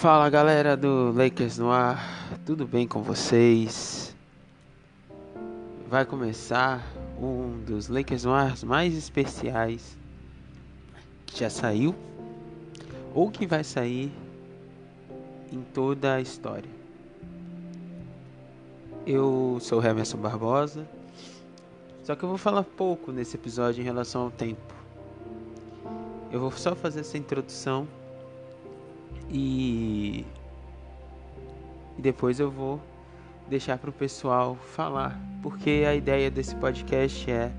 Fala galera do Lakers no ar, tudo bem com vocês? Vai começar um dos Lakers no ar mais especiais que já saiu ou que vai sair em toda a história. Eu sou o Emerson Barbosa, só que eu vou falar pouco nesse episódio em relação ao tempo. Eu vou só fazer essa introdução e, e depois eu vou deixar para o pessoal falar, porque a ideia desse podcast é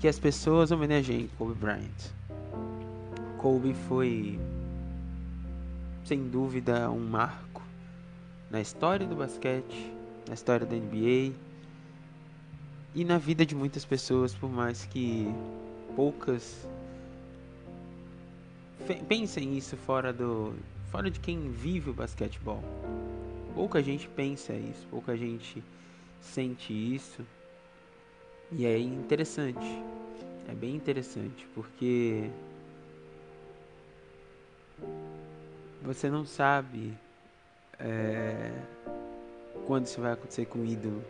que as pessoas homenageiem Kobe Bryant. Kobe foi, sem dúvida, um marco na história do basquete, na história da NBA e na vida de muitas pessoas, por mais que poucas pensem isso fora do fora de quem vive o basquetebol. Pouca gente pensa isso, pouca gente sente isso. E é interessante. É bem interessante, porque você não sabe é, quando isso vai acontecer com o ídolo.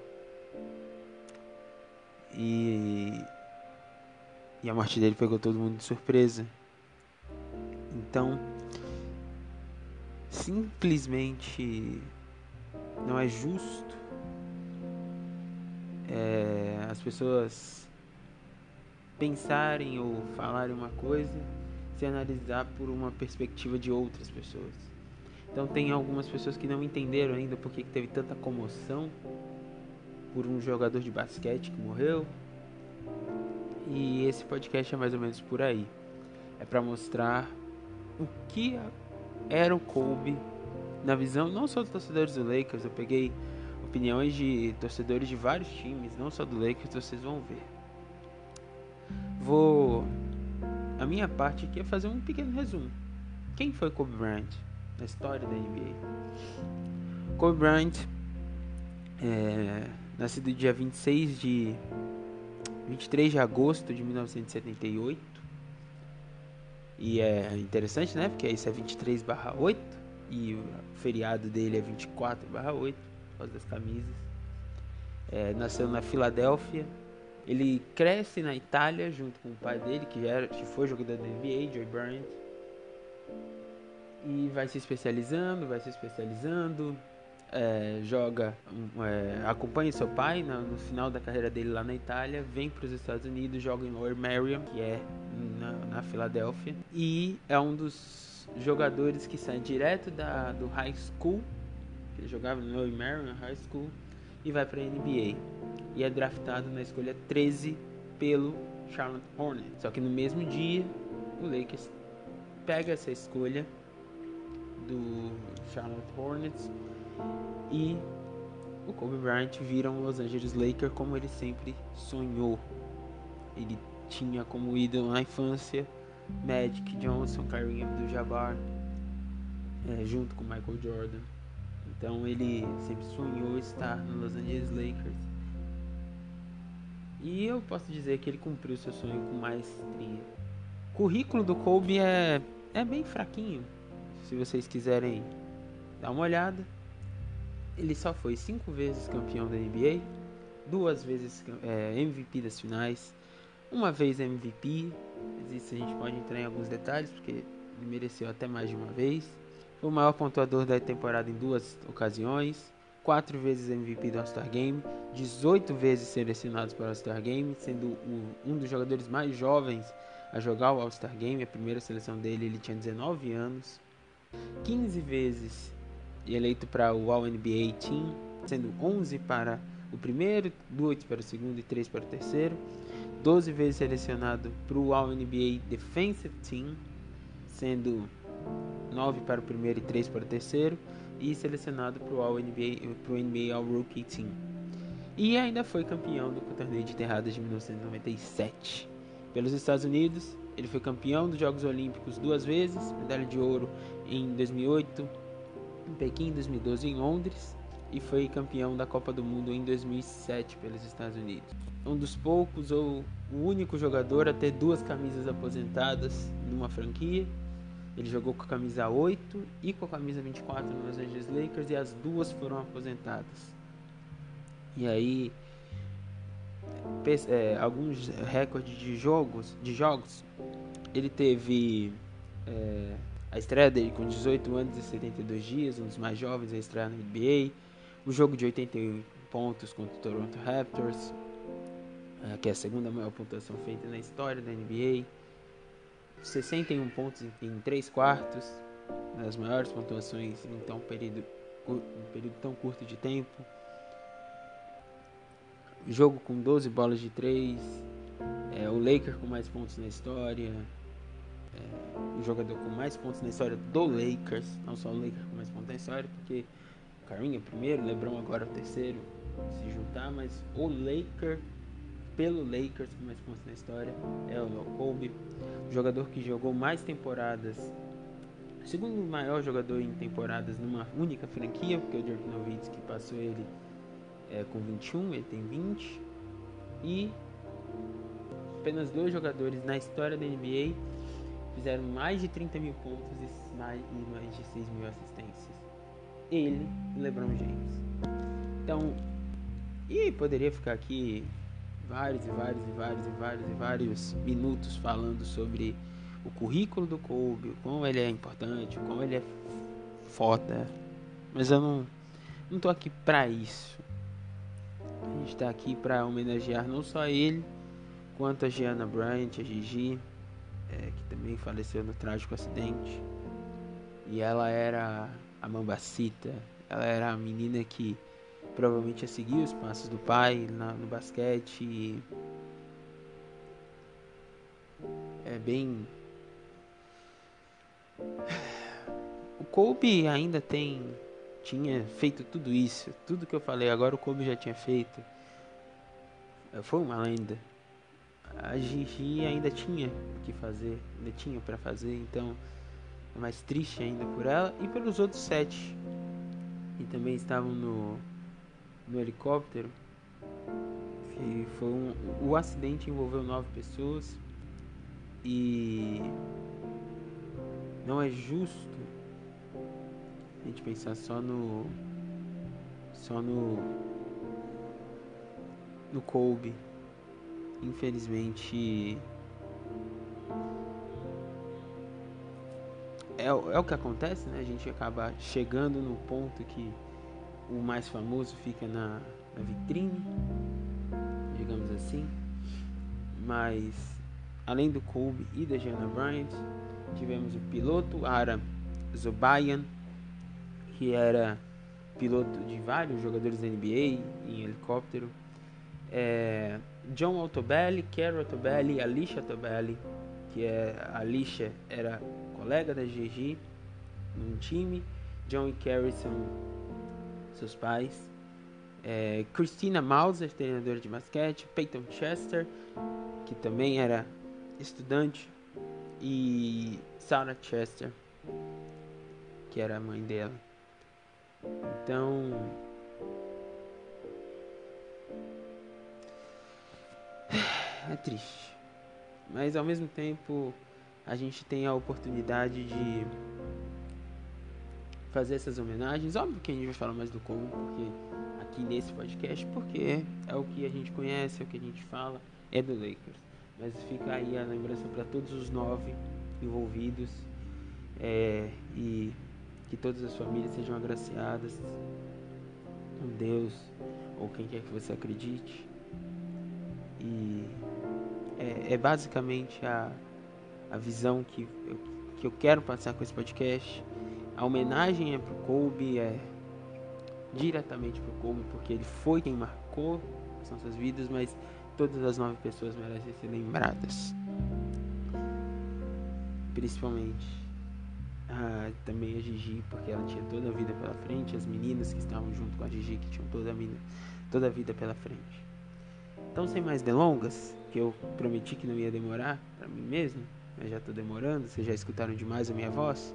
E, e a morte dele pegou todo mundo de surpresa. Então, simplesmente não é justo é, as pessoas pensarem ou falarem uma coisa se analisar por uma perspectiva de outras pessoas. Então tem algumas pessoas que não entenderam ainda porque teve tanta comoção por um jogador de basquete que morreu. E esse podcast é mais ou menos por aí. É para mostrar o que era o Kobe na visão não só dos torcedores do Lakers, eu peguei opiniões de torcedores de vários times, não só do Lakers, vocês vão ver. Vou a minha parte aqui é fazer um pequeno resumo. Quem foi Kobe Bryant na história da NBA? Kobe Bryant é, nascido dia 26 de 23 de agosto de 1978 e é interessante, né? Porque isso é 23 barra 8 e o feriado dele é 24 barra 8, por causa das camisas. É, nasceu na Filadélfia. Ele cresce na Itália junto com o pai dele, que, era, que foi jogador da NBA, Joy Bryant. E vai se especializando, vai se especializando, é, joga, é, acompanha seu pai no, no, final da carreira dele lá na Itália, vem para os Estados Unidos, joga em Lower Merion, que é na, na Filadélfia, e é um dos jogadores que sai direto da, do high school, ele jogava no Merion High School, e vai para a NBA. E é draftado na escolha 13 pelo Charlotte Hornets. Só que no mesmo dia, o Lakers pega essa escolha do Charlotte Hornets e o Kobe Bryant vira um Los Angeles Lakers como ele sempre sonhou. Ele tinha como ídolo na infância Magic Johnson, Kareem Abdul-Jabbar, é, junto com Michael Jordan. Então ele sempre sonhou estar no Los Angeles Lakers. E eu posso dizer que ele cumpriu seu sonho com maestria. O currículo do Kobe é, é bem fraquinho. Se vocês quiserem dar uma olhada. Ele só foi cinco vezes campeão da NBA, duas vezes é, MVP das finais, uma vez MVP. Isso a gente pode entrar em alguns detalhes porque ele mereceu até mais de uma vez. Foi o maior pontuador da temporada em duas ocasiões, quatro vezes MVP do All-Star Game, 18 vezes selecionados para o All-Star Game, sendo um dos jogadores mais jovens a jogar o All-Star Game. A primeira seleção dele ele tinha 19 anos. 15 vezes eleito para o All-NBA Team, sendo 11 para o primeiro, 8 para o segundo e 3 para o terceiro. 12 vezes selecionado para o All-NBA Defensive Team, sendo 9 para o primeiro e 3 para o terceiro. E selecionado para o All-NBA, NBA All-Rookie Team. E ainda foi campeão do torneio de enterradas de 1997. Pelos Estados Unidos, ele foi campeão dos Jogos Olímpicos duas vezes, medalha de ouro em 2008, em Pequim em 2012 em Londres e foi campeão da Copa do Mundo em 2007 pelos Estados Unidos. Um dos poucos ou o único jogador a ter duas camisas aposentadas numa franquia Ele jogou com a camisa 8 e com a camisa 24 no Los Angeles Lakers e as duas foram aposentadas. E aí é, alguns recordes de jogos, de jogos, ele teve é, a estreia dele com 18 anos e 72 dias, um dos mais jovens a estrear na NBA, o jogo de 81 pontos contra o Toronto Raptors, é, que é a segunda maior pontuação feita na história da NBA, 61 pontos em, em 3 quartos, das maiores pontuações em tão período, um período tão curto de tempo. Jogo com 12 bolas de 3, é, o Lakers com mais pontos na história, é, o jogador com mais pontos na história do Lakers, não só o Lakers com mais pontos na história, porque é o primeiro, LeBron agora é o terceiro, se juntar, mas o Lakers pelo Lakers com mais pontos na história é o Kobe, jogador que jogou mais temporadas, segundo maior jogador em temporadas numa única franquia, porque o Dirk Nowitzki passou ele é, com 21, ele tem 20. E apenas dois jogadores na história da NBA fizeram mais de 30 mil pontos e mais, e mais de 6 mil assistências. Ele e LeBron James. Então, e poderia ficar aqui vários e vários e vários e vários e vários minutos falando sobre o currículo do Kobe, o quão ele é importante, o quão ele é foda. Mas eu não, não tô aqui pra isso. A gente está aqui para homenagear não só ele, quanto a Gianna Bryant, a Gigi, é, que também faleceu no trágico acidente. E ela era a Mambacita, ela era a menina que provavelmente ia seguir os passos do pai na, no basquete. É bem. O Kobe ainda tem tinha feito tudo isso, tudo que eu falei agora o Kobe já tinha feito. É, foi uma lenda. A Gigi ainda tinha o que fazer, ainda tinha para fazer, então mais triste ainda por ela e pelos outros sete que também estavam no, no helicóptero. Que foi um, o acidente envolveu nove pessoas e não é justo a gente pensar só no só no no Kobe infelizmente é, é o que acontece né a gente acaba chegando no ponto que o mais famoso fica na, na vitrine digamos assim mas além do Kobe e da Gianna Bryant tivemos o piloto Ara Zobayan que era piloto de vários jogadores da NBA em helicóptero. É, John Altobelli, Carol Altobelli, Alicia Altobelli, que é a Alicia era colega da GG num time. John e Carrie são seus pais. É, Christina Mauser, treinadora de basquete. Peyton Chester, que também era estudante. E Sarah Chester, que era a mãe dela. Então. É triste. Mas ao mesmo tempo, a gente tem a oportunidade de fazer essas homenagens. Óbvio que a gente vai falar mais do como, porque aqui nesse podcast, porque é o que a gente conhece, é o que a gente fala, é do Lakers. Mas fica aí a lembrança para todos os nove envolvidos. É, e que todas as famílias sejam agraciadas com Deus ou quem quer que você acredite. E é, é basicamente a, a visão que eu, que eu quero passar com esse podcast. A homenagem é pro Kobe, é diretamente pro Kobe, porque ele foi quem marcou as nossas vidas, mas todas as nove pessoas merecem ser lembradas. Principalmente também a Gigi, porque ela tinha toda a vida pela frente, as meninas que estavam junto com a Gigi, que tinham toda a vida, toda a vida pela frente. Então, sem mais delongas, que eu prometi que não ia demorar para mim mesmo, mas já estou demorando, vocês já escutaram demais a minha voz.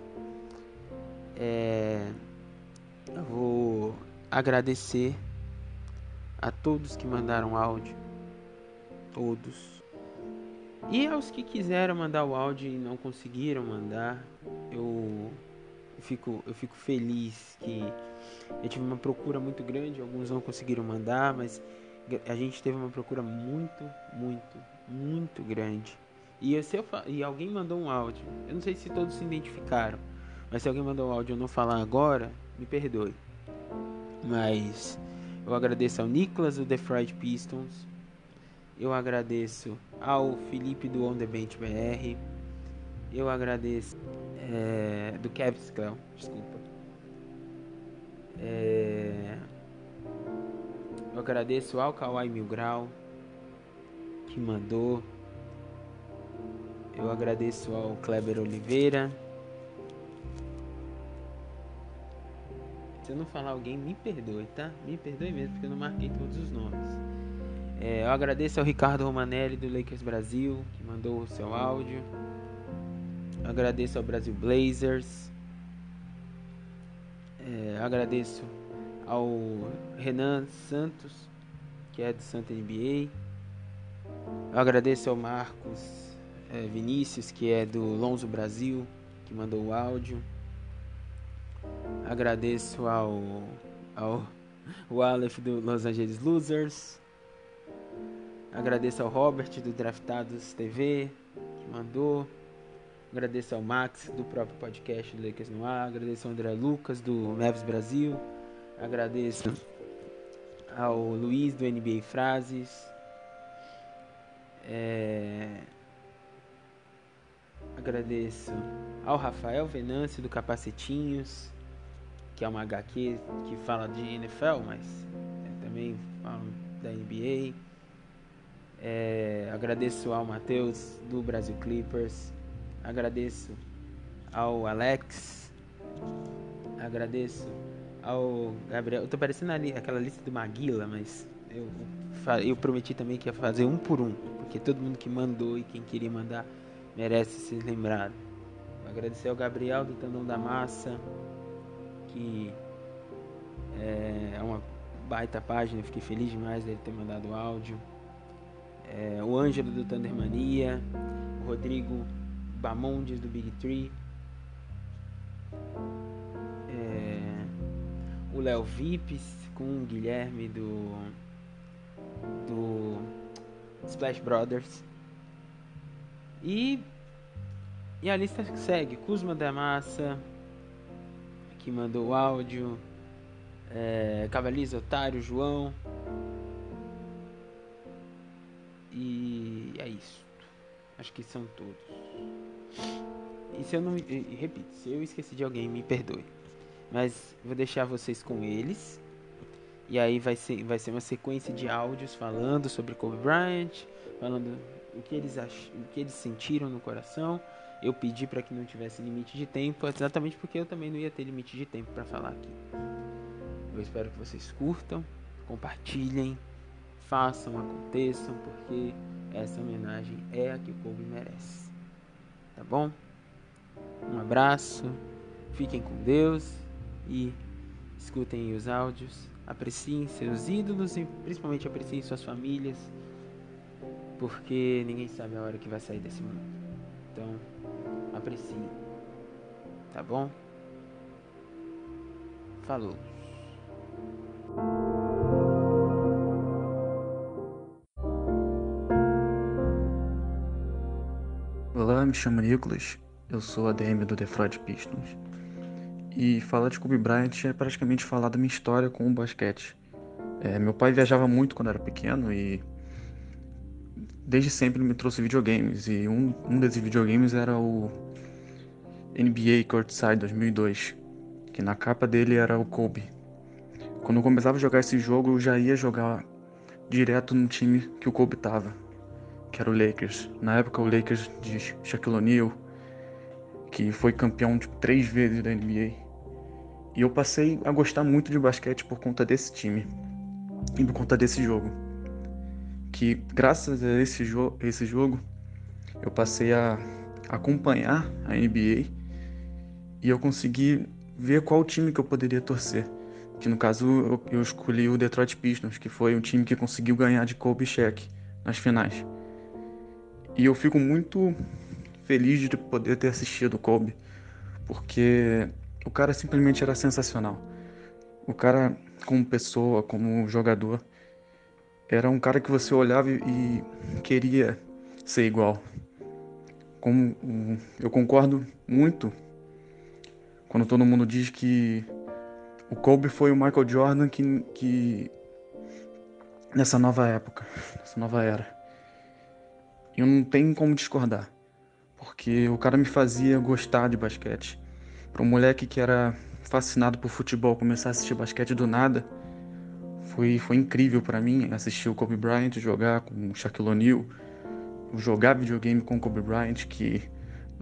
É, eu vou agradecer a todos que mandaram áudio, todos. E aos que quiseram mandar o áudio e não conseguiram mandar, eu fico, eu fico feliz que eu tive uma procura muito grande, alguns não conseguiram mandar, mas a gente teve uma procura muito, muito, muito grande. E, eu, e alguém mandou um áudio, eu não sei se todos se identificaram, mas se alguém mandou um áudio e eu não falar agora, me perdoe. Mas eu agradeço ao Nicolas do The Fried Pistons, eu agradeço ao Felipe do On The Bench BR, eu agradeço é, do Kevin Clown, desculpa. É, eu agradeço ao Kawai Mil Grau que mandou. Eu agradeço ao Kleber Oliveira. Se eu não falar alguém, me perdoe, tá? Me perdoe mesmo, porque eu não marquei todos os nomes. É, eu agradeço ao Ricardo Romanelli do Lakers Brasil, que mandou o seu áudio. Eu agradeço ao Brasil Blazers. É, agradeço ao Renan Santos, que é do Santa NBA. Eu agradeço ao Marcos é, Vinícius, que é do Lonzo Brasil, que mandou o áudio. Agradeço ao, ao o Aleph do Los Angeles Losers. Agradeço ao Robert do Draftados TV, que mandou. Agradeço ao Max do próprio podcast do Lakers no Ar. Agradeço ao André Lucas do Mavs Brasil. Agradeço ao Luiz do NBA Frases. É... Agradeço ao Rafael Venâncio do Capacetinhos, que é uma HQ que fala de NFL, mas também fala da NBA. É... Agradeço ao Matheus do Brasil Clippers. Agradeço ao Alex. Agradeço ao Gabriel. Eu tô parecendo ali aquela lista do Maguila, mas eu, eu prometi também que ia fazer um por um, porque todo mundo que mandou e quem queria mandar merece ser lembrado. Agradecer ao Gabriel do Tandão da Massa, que é uma baita página, fiquei feliz demais dele ter mandado áudio. É, o Ângelo do Thundermania, o Rodrigo Bamondes do Big Tree. o Léo Vips com o Guilherme do do Splash Brothers. E e a lista segue, Kuzma da Massa que mandou o áudio, é, Cavaliza Otário, João. E é isso. Acho que são todos. E se eu não. E, repito, se eu esqueci de alguém, me perdoe. Mas vou deixar vocês com eles. E aí vai ser, vai ser uma sequência de áudios falando sobre Kobe Bryant, falando o que eles ach, o que eles sentiram no coração. Eu pedi para que não tivesse limite de tempo, exatamente porque eu também não ia ter limite de tempo para falar aqui. Eu espero que vocês curtam, compartilhem, façam, aconteçam, porque essa homenagem é a que o Kobe merece. Tá bom? Um abraço, fiquem com Deus e escutem os áudios, apreciem seus ídolos e principalmente apreciem suas famílias, porque ninguém sabe a hora que vai sair desse mundo. Então, apreciem. Tá bom? Falou. Olá, me chamo Nicolas, eu sou ADM do The Fraud Pistons. E falar de Kobe Bryant é praticamente falar da minha história com o basquete. É, meu pai viajava muito quando era pequeno e desde sempre me trouxe videogames. E um, um desses videogames era o NBA Courtside 2002, que na capa dele era o Kobe. Quando eu começava a jogar esse jogo, eu já ia jogar direto no time que o Kobe tava, que era o Lakers. Na época, o Lakers de Shaquille O'Neal, que foi campeão tipo, três vezes da NBA. E eu passei a gostar muito de basquete por conta desse time e por conta desse jogo. Que graças a esse, jo esse jogo eu passei a acompanhar a NBA e eu consegui ver qual time que eu poderia torcer. Que no caso eu, eu escolhi o Detroit Pistons, que foi um time que conseguiu ganhar de Kobe Shaq nas finais. E eu fico muito feliz de poder ter assistido o Kobe, porque o cara simplesmente era sensacional. O cara, como pessoa, como jogador, era um cara que você olhava e queria ser igual. Como eu concordo muito quando todo mundo diz que o Kobe foi o Michael Jordan que, que nessa nova época, nessa nova era. Eu não tenho como discordar, porque o cara me fazia gostar de basquete. Para um moleque que era fascinado por futebol começar a assistir basquete do nada, foi, foi incrível para mim assistir o Kobe Bryant jogar com o Shaquille O'Neal, jogar videogame com o Kobe Bryant, que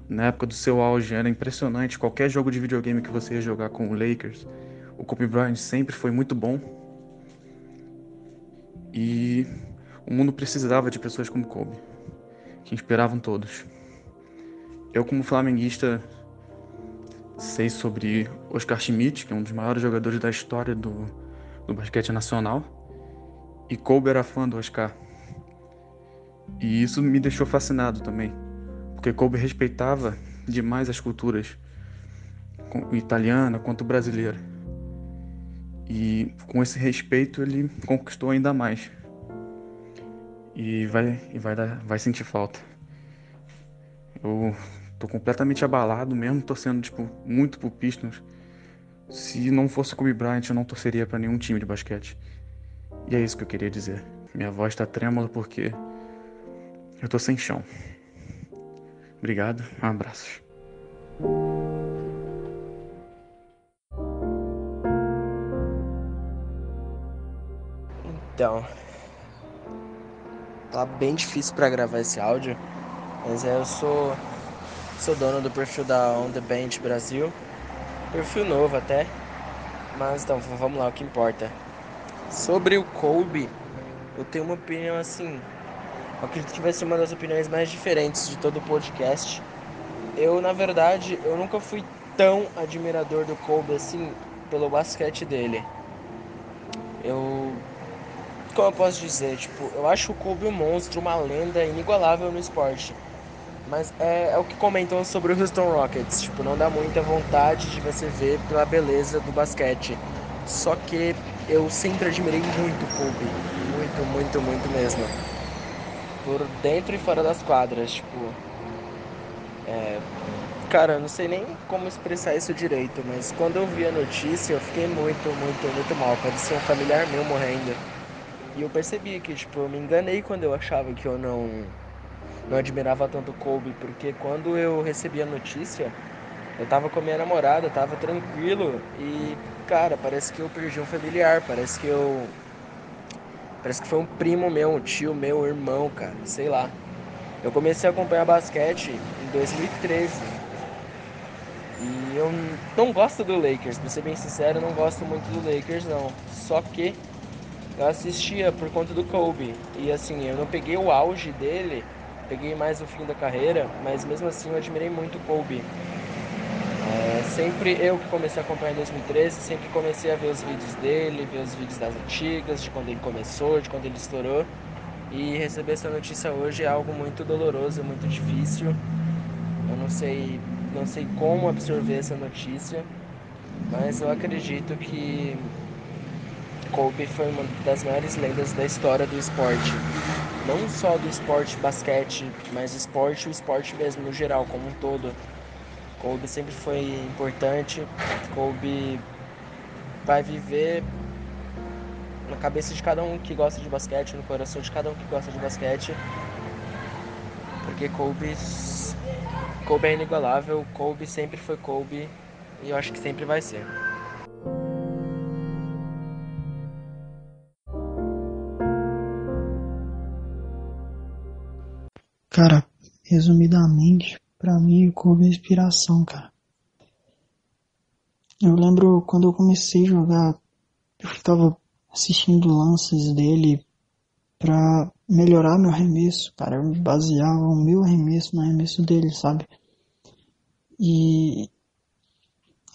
na época do seu auge era impressionante. Qualquer jogo de videogame que você ia jogar com o Lakers, o Kobe Bryant sempre foi muito bom. E o mundo precisava de pessoas como Kobe, que inspiravam todos. Eu, como flamenguista, sei sobre Oscar Schmidt, que é um dos maiores jogadores da história do, do basquete nacional, e Kobe era fã do Oscar. E isso me deixou fascinado também, porque Kobe respeitava demais as culturas, italiana quanto brasileira. E com esse respeito ele conquistou ainda mais. E vai, e vai, dar, vai sentir falta. Eu tô completamente abalado mesmo, torcendo tipo, muito pro Pistons. Se não fosse Kobe Bryant, eu não torceria para nenhum time de basquete. E é isso que eu queria dizer. Minha voz tá trêmula porque eu tô sem chão. Obrigado, um abraço. Então, tá bem difícil para gravar esse áudio, mas é, eu sou sou dono do perfil da On The Bench Brasil, perfil novo até, mas então vamos lá, o que importa. Sobre o Kobe, eu tenho uma opinião assim eu acredito que vai ser uma das opiniões mais diferentes de todo o podcast. Eu, na verdade, eu nunca fui tão admirador do Kobe assim pelo basquete dele. Eu como eu posso dizer, tipo, eu acho o Kobe um monstro, uma lenda inigualável no esporte. Mas é, é, o que comentam sobre o Houston Rockets, tipo, não dá muita vontade de você ver pela beleza do basquete. Só que eu sempre admirei muito o Kobe, muito, muito, muito mesmo por dentro e fora das quadras, tipo. É, cara, eu não sei nem como expressar isso direito, mas quando eu vi a notícia eu fiquei muito, muito, muito mal. Parecia um familiar meu morrendo. E eu percebi que, tipo, eu me enganei quando eu achava que eu não, não admirava tanto Kobe, porque quando eu recebi a notícia, eu tava com a minha namorada, tava tranquilo e, cara, parece que eu perdi um familiar, parece que eu Parece que foi um primo meu, um tio meu, um irmão, cara, sei lá. Eu comecei a acompanhar basquete em 2013. E eu não gosto do Lakers, pra ser bem sincero, eu não gosto muito do Lakers não. Só que eu assistia por conta do Kobe. E assim, eu não peguei o auge dele, peguei mais o fim da carreira, mas mesmo assim eu admirei muito o Kobe. É, sempre eu que comecei a acompanhar em 2013, sempre comecei a ver os vídeos dele, ver os vídeos das antigas, de quando ele começou, de quando ele estourou. E receber essa notícia hoje é algo muito doloroso, muito difícil. Eu não sei, não sei como absorver essa notícia, mas eu acredito que Kobe foi uma das maiores lendas da história do esporte. Não só do esporte basquete, mas esporte, o esporte mesmo no geral, como um todo. Kobe sempre foi importante. Kobe vai viver na cabeça de cada um que gosta de basquete, no coração de cada um que gosta de basquete. Porque Kobe, Kobe é inigualável, Kobe sempre foi Kobe e eu acho que sempre vai ser. Cara, resumidamente, Pra mim, o Kobe é inspiração, cara. Eu lembro quando eu comecei a jogar, eu ficava assistindo lances dele pra melhorar meu arremesso, cara. Eu baseava o meu arremesso no arremesso dele, sabe? E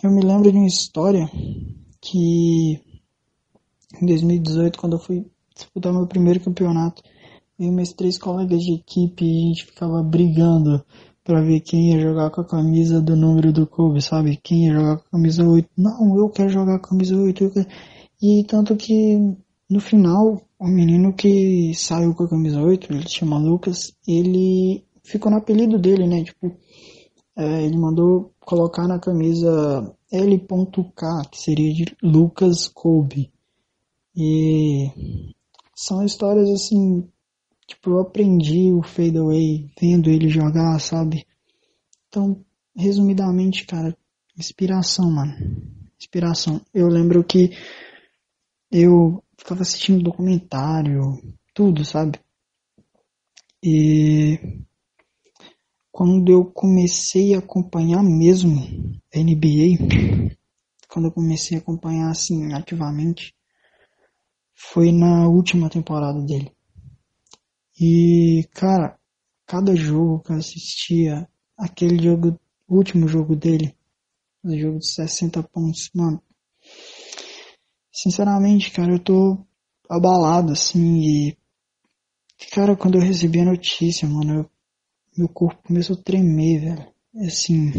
eu me lembro de uma história que em 2018, quando eu fui disputar meu primeiro campeonato, eu e meus três colegas de equipe, a gente ficava brigando para ver quem ia jogar com a camisa do número do Kobe, sabe? Quem ia jogar com a camisa 8. Não, eu quero jogar com a camisa 8. Quero... E tanto que no final, o menino que saiu com a camisa 8, ele se chama Lucas, ele ficou no apelido dele, né? Tipo, é, ele mandou colocar na camisa L.K, que seria de Lucas Kobe. E são histórias assim, tipo, eu aprendi o fadeaway vendo ele jogar, sabe? Então, resumidamente, cara, inspiração, mano. Inspiração. Eu lembro que eu ficava assistindo documentário, tudo, sabe? E quando eu comecei a acompanhar mesmo a NBA, quando eu comecei a acompanhar assim ativamente, foi na última temporada dele. E, cara, cada jogo que eu assistia, aquele jogo, último jogo dele, o jogo de 60 pontos, mano. Sinceramente, cara, eu tô abalado, assim, e. Cara, quando eu recebi a notícia, mano, eu meu corpo começou a tremer, velho. Assim,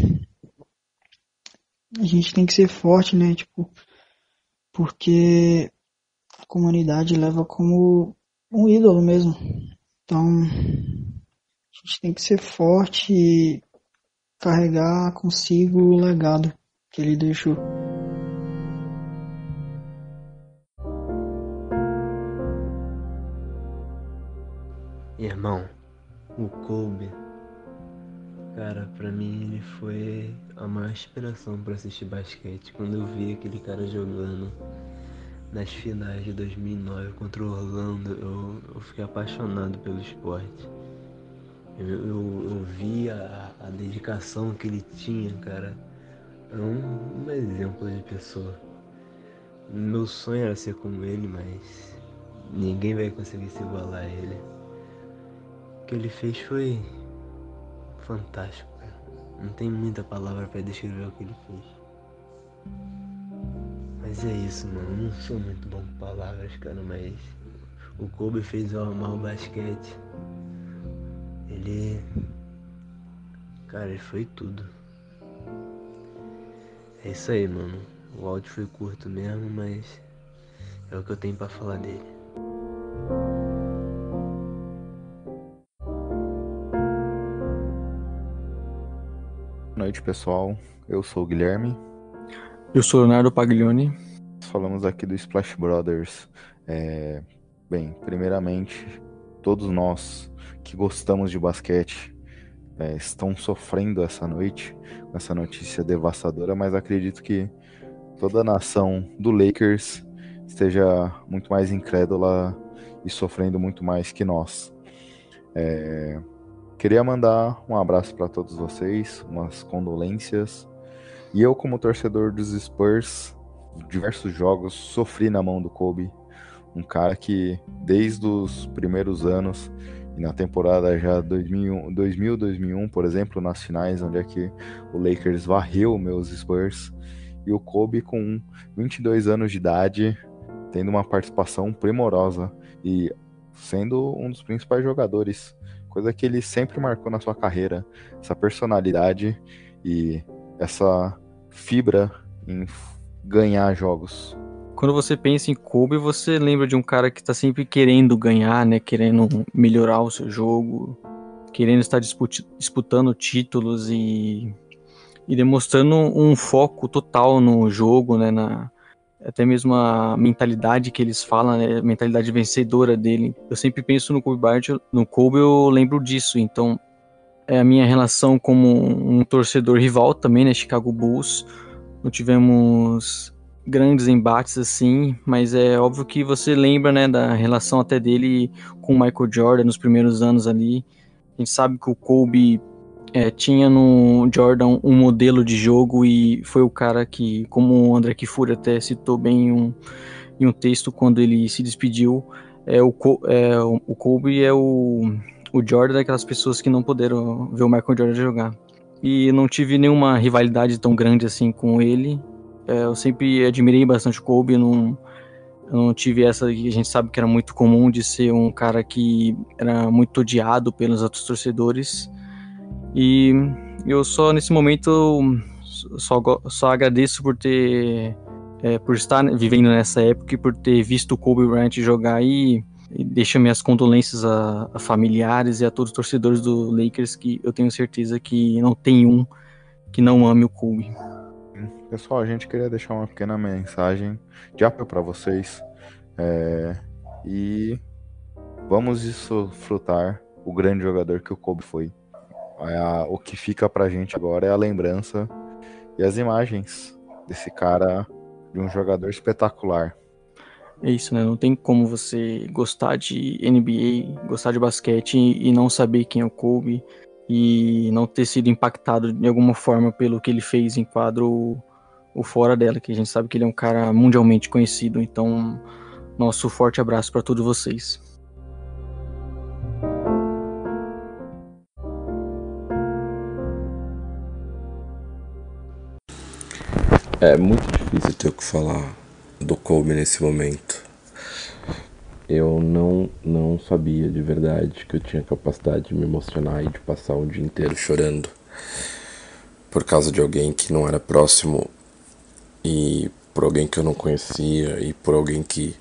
a gente tem que ser forte, né? Tipo, porque a comunidade leva como um ídolo mesmo. Então, a gente tem que ser forte e carregar consigo o legado que ele deixou. Irmão, o Kobe Cara, pra mim ele foi a maior inspiração para assistir basquete. Quando eu vi aquele cara jogando nas finais de 2009 contra o Orlando, eu, eu fiquei apaixonado pelo esporte. Eu, eu, eu vi a, a, dedicação que ele tinha, cara. É um, um exemplo de pessoa. Meu sonho era ser como ele, mas ninguém vai conseguir se igualar a ele. O que ele fez foi fantástico, cara. Não tem muita palavra para descrever o que ele fez. Mas é isso, mano. Eu não sou muito bom com palavras, cara, mas o Kobe fez eu amar o basquete. Ele. Cara, ele foi tudo. É isso aí, mano. O áudio foi curto mesmo, mas é o que eu tenho para falar dele. noite, pessoal. Eu sou o Guilherme. Eu sou o Leonardo Paglioni. Falamos aqui do Splash Brothers. É... Bem, primeiramente, todos nós que gostamos de basquete é, estão sofrendo essa noite com essa notícia devastadora, mas acredito que toda a nação do Lakers esteja muito mais incrédula e sofrendo muito mais que nós. É, Queria mandar um abraço para todos vocês, umas condolências. E eu, como torcedor dos Spurs, diversos jogos, sofri na mão do Kobe, um cara que desde os primeiros anos e na temporada já 2000-2001, por exemplo, nas finais, onde é que o Lakers varreu meus Spurs, e o Kobe com 22 anos de idade, tendo uma participação primorosa e sendo um dos principais jogadores coisa que ele sempre marcou na sua carreira, essa personalidade e essa fibra em ganhar jogos. Quando você pensa em Kobe, você lembra de um cara que está sempre querendo ganhar, né? Querendo melhorar o seu jogo, querendo estar disputando títulos e, e demonstrando um foco total no jogo, né? Na, até mesmo a mentalidade que eles falam, né, a mentalidade vencedora dele. Eu sempre penso no Kobe Bryant, no Kobe eu lembro disso, então é a minha relação como um torcedor rival também, né, Chicago Bulls. Não tivemos grandes embates assim, mas é óbvio que você lembra, né, da relação até dele com o Michael Jordan nos primeiros anos ali. A gente sabe que o Kobe é, tinha no Jordan um modelo de jogo e foi o cara que, como o André Kifuri até citou bem em um, em um texto quando ele se despediu, é, o, é, o Kobe é o, o Jordan daquelas pessoas que não puderam ver o Michael Jordan jogar. E não tive nenhuma rivalidade tão grande assim com ele. É, eu sempre admirei bastante o Kobe, não, não tive essa que a gente sabe que era muito comum de ser um cara que era muito odiado pelos outros torcedores. E eu só nesse momento só, só agradeço por ter é, por estar vivendo nessa época e por ter visto o Kobe Bryant jogar e, e deixo minhas condolências a, a, familiares e a todos os torcedores do Lakers que eu tenho certeza que não tem um que não ame o Kobe. Pessoal, a gente queria deixar uma pequena mensagem de apoio para vocês é, e vamos desfrutar o grande jogador que o Kobe foi. É o que fica pra gente agora é a lembrança e as imagens desse cara, de um jogador espetacular. É isso, né? Não tem como você gostar de NBA, gostar de basquete e não saber quem é o Kobe e não ter sido impactado de alguma forma pelo que ele fez em quadro ou fora dela, que a gente sabe que ele é um cara mundialmente conhecido. Então, nosso forte abraço para todos vocês. É muito difícil ter o que falar do Kobe nesse momento. Eu não, não sabia de verdade que eu tinha capacidade de me emocionar e de passar um dia inteiro chorando por causa de alguém que não era próximo e por alguém que eu não conhecia e por alguém que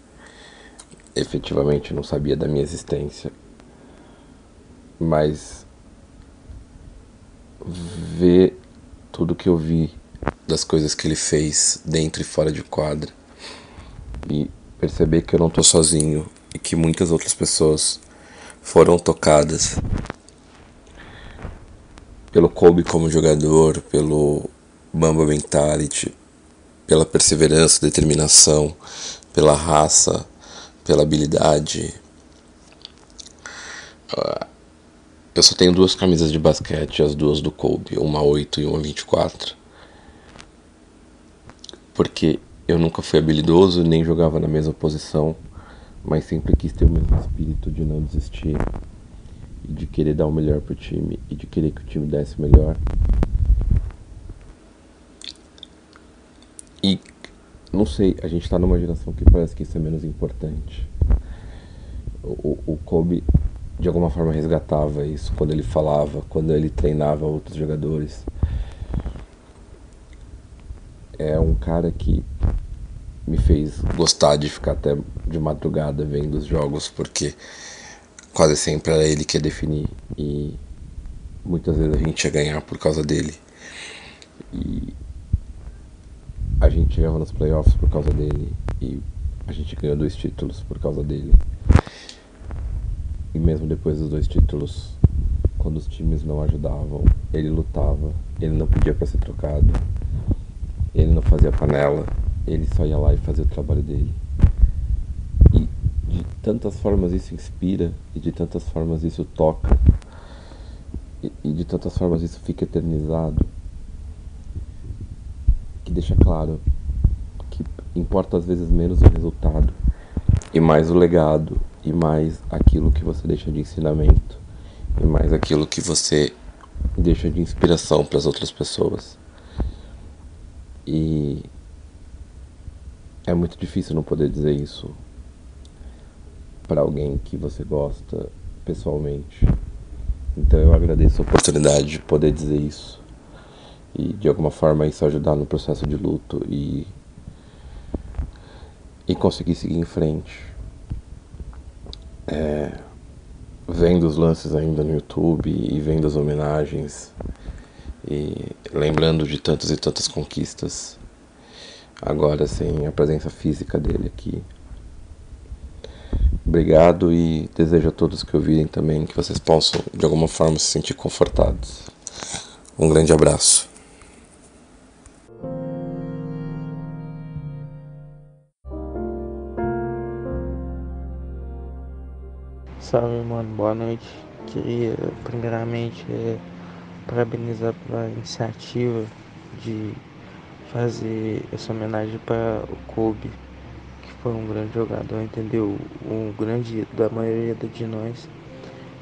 efetivamente não sabia da minha existência. Mas ver tudo que eu vi das coisas que ele fez dentro e fora de quadra e perceber que eu não tô sozinho e que muitas outras pessoas foram tocadas pelo Kobe como jogador, pelo Mamba Mentality, pela perseverança, determinação, pela raça, pela habilidade. Ah, eu só tenho duas camisas de basquete, as duas do Kobe, uma 8 e uma 24 porque eu nunca fui habilidoso nem jogava na mesma posição, mas sempre quis ter o mesmo espírito de não desistir e de querer dar o melhor pro time e de querer que o time desse o melhor. E não sei, a gente tá numa geração que parece que isso é menos importante. O, o Kobe de alguma forma resgatava isso quando ele falava, quando ele treinava outros jogadores é um cara que me fez gostar de ficar até de madrugada vendo os jogos, porque quase sempre era ele que ia definir e muitas vezes a gente ia ganhar por causa dele. E a gente chegava nos playoffs por causa dele e a gente ganhou dois títulos por causa dele. E mesmo depois dos dois títulos, quando os times não ajudavam, ele lutava, ele não pedia para ser trocado. Ele não fazia panela, ele só ia lá e fazia o trabalho dele. E de tantas formas isso inspira, e de tantas formas isso toca, e, e de tantas formas isso fica eternizado, que deixa claro que importa às vezes menos o resultado e mais o legado e mais aquilo que você deixa de ensinamento e mais aquilo que você deixa de inspiração para as outras pessoas. E é muito difícil não poder dizer isso para alguém que você gosta pessoalmente. Então eu agradeço a oportunidade de poder dizer isso e de alguma forma isso ajudar no processo de luto e e conseguir seguir em frente. É, vendo os lances ainda no YouTube e vendo as homenagens e lembrando de tantas e tantas conquistas, agora sem a presença física dele aqui. Obrigado e desejo a todos que ouvirem também que vocês possam de alguma forma se sentir confortados. Um grande abraço. Salve, mano. Boa noite. Queria, primeiramente, parabenizar pela iniciativa de fazer essa homenagem para o Kobe, que foi um grande jogador, entendeu? Um grande da maioria de nós.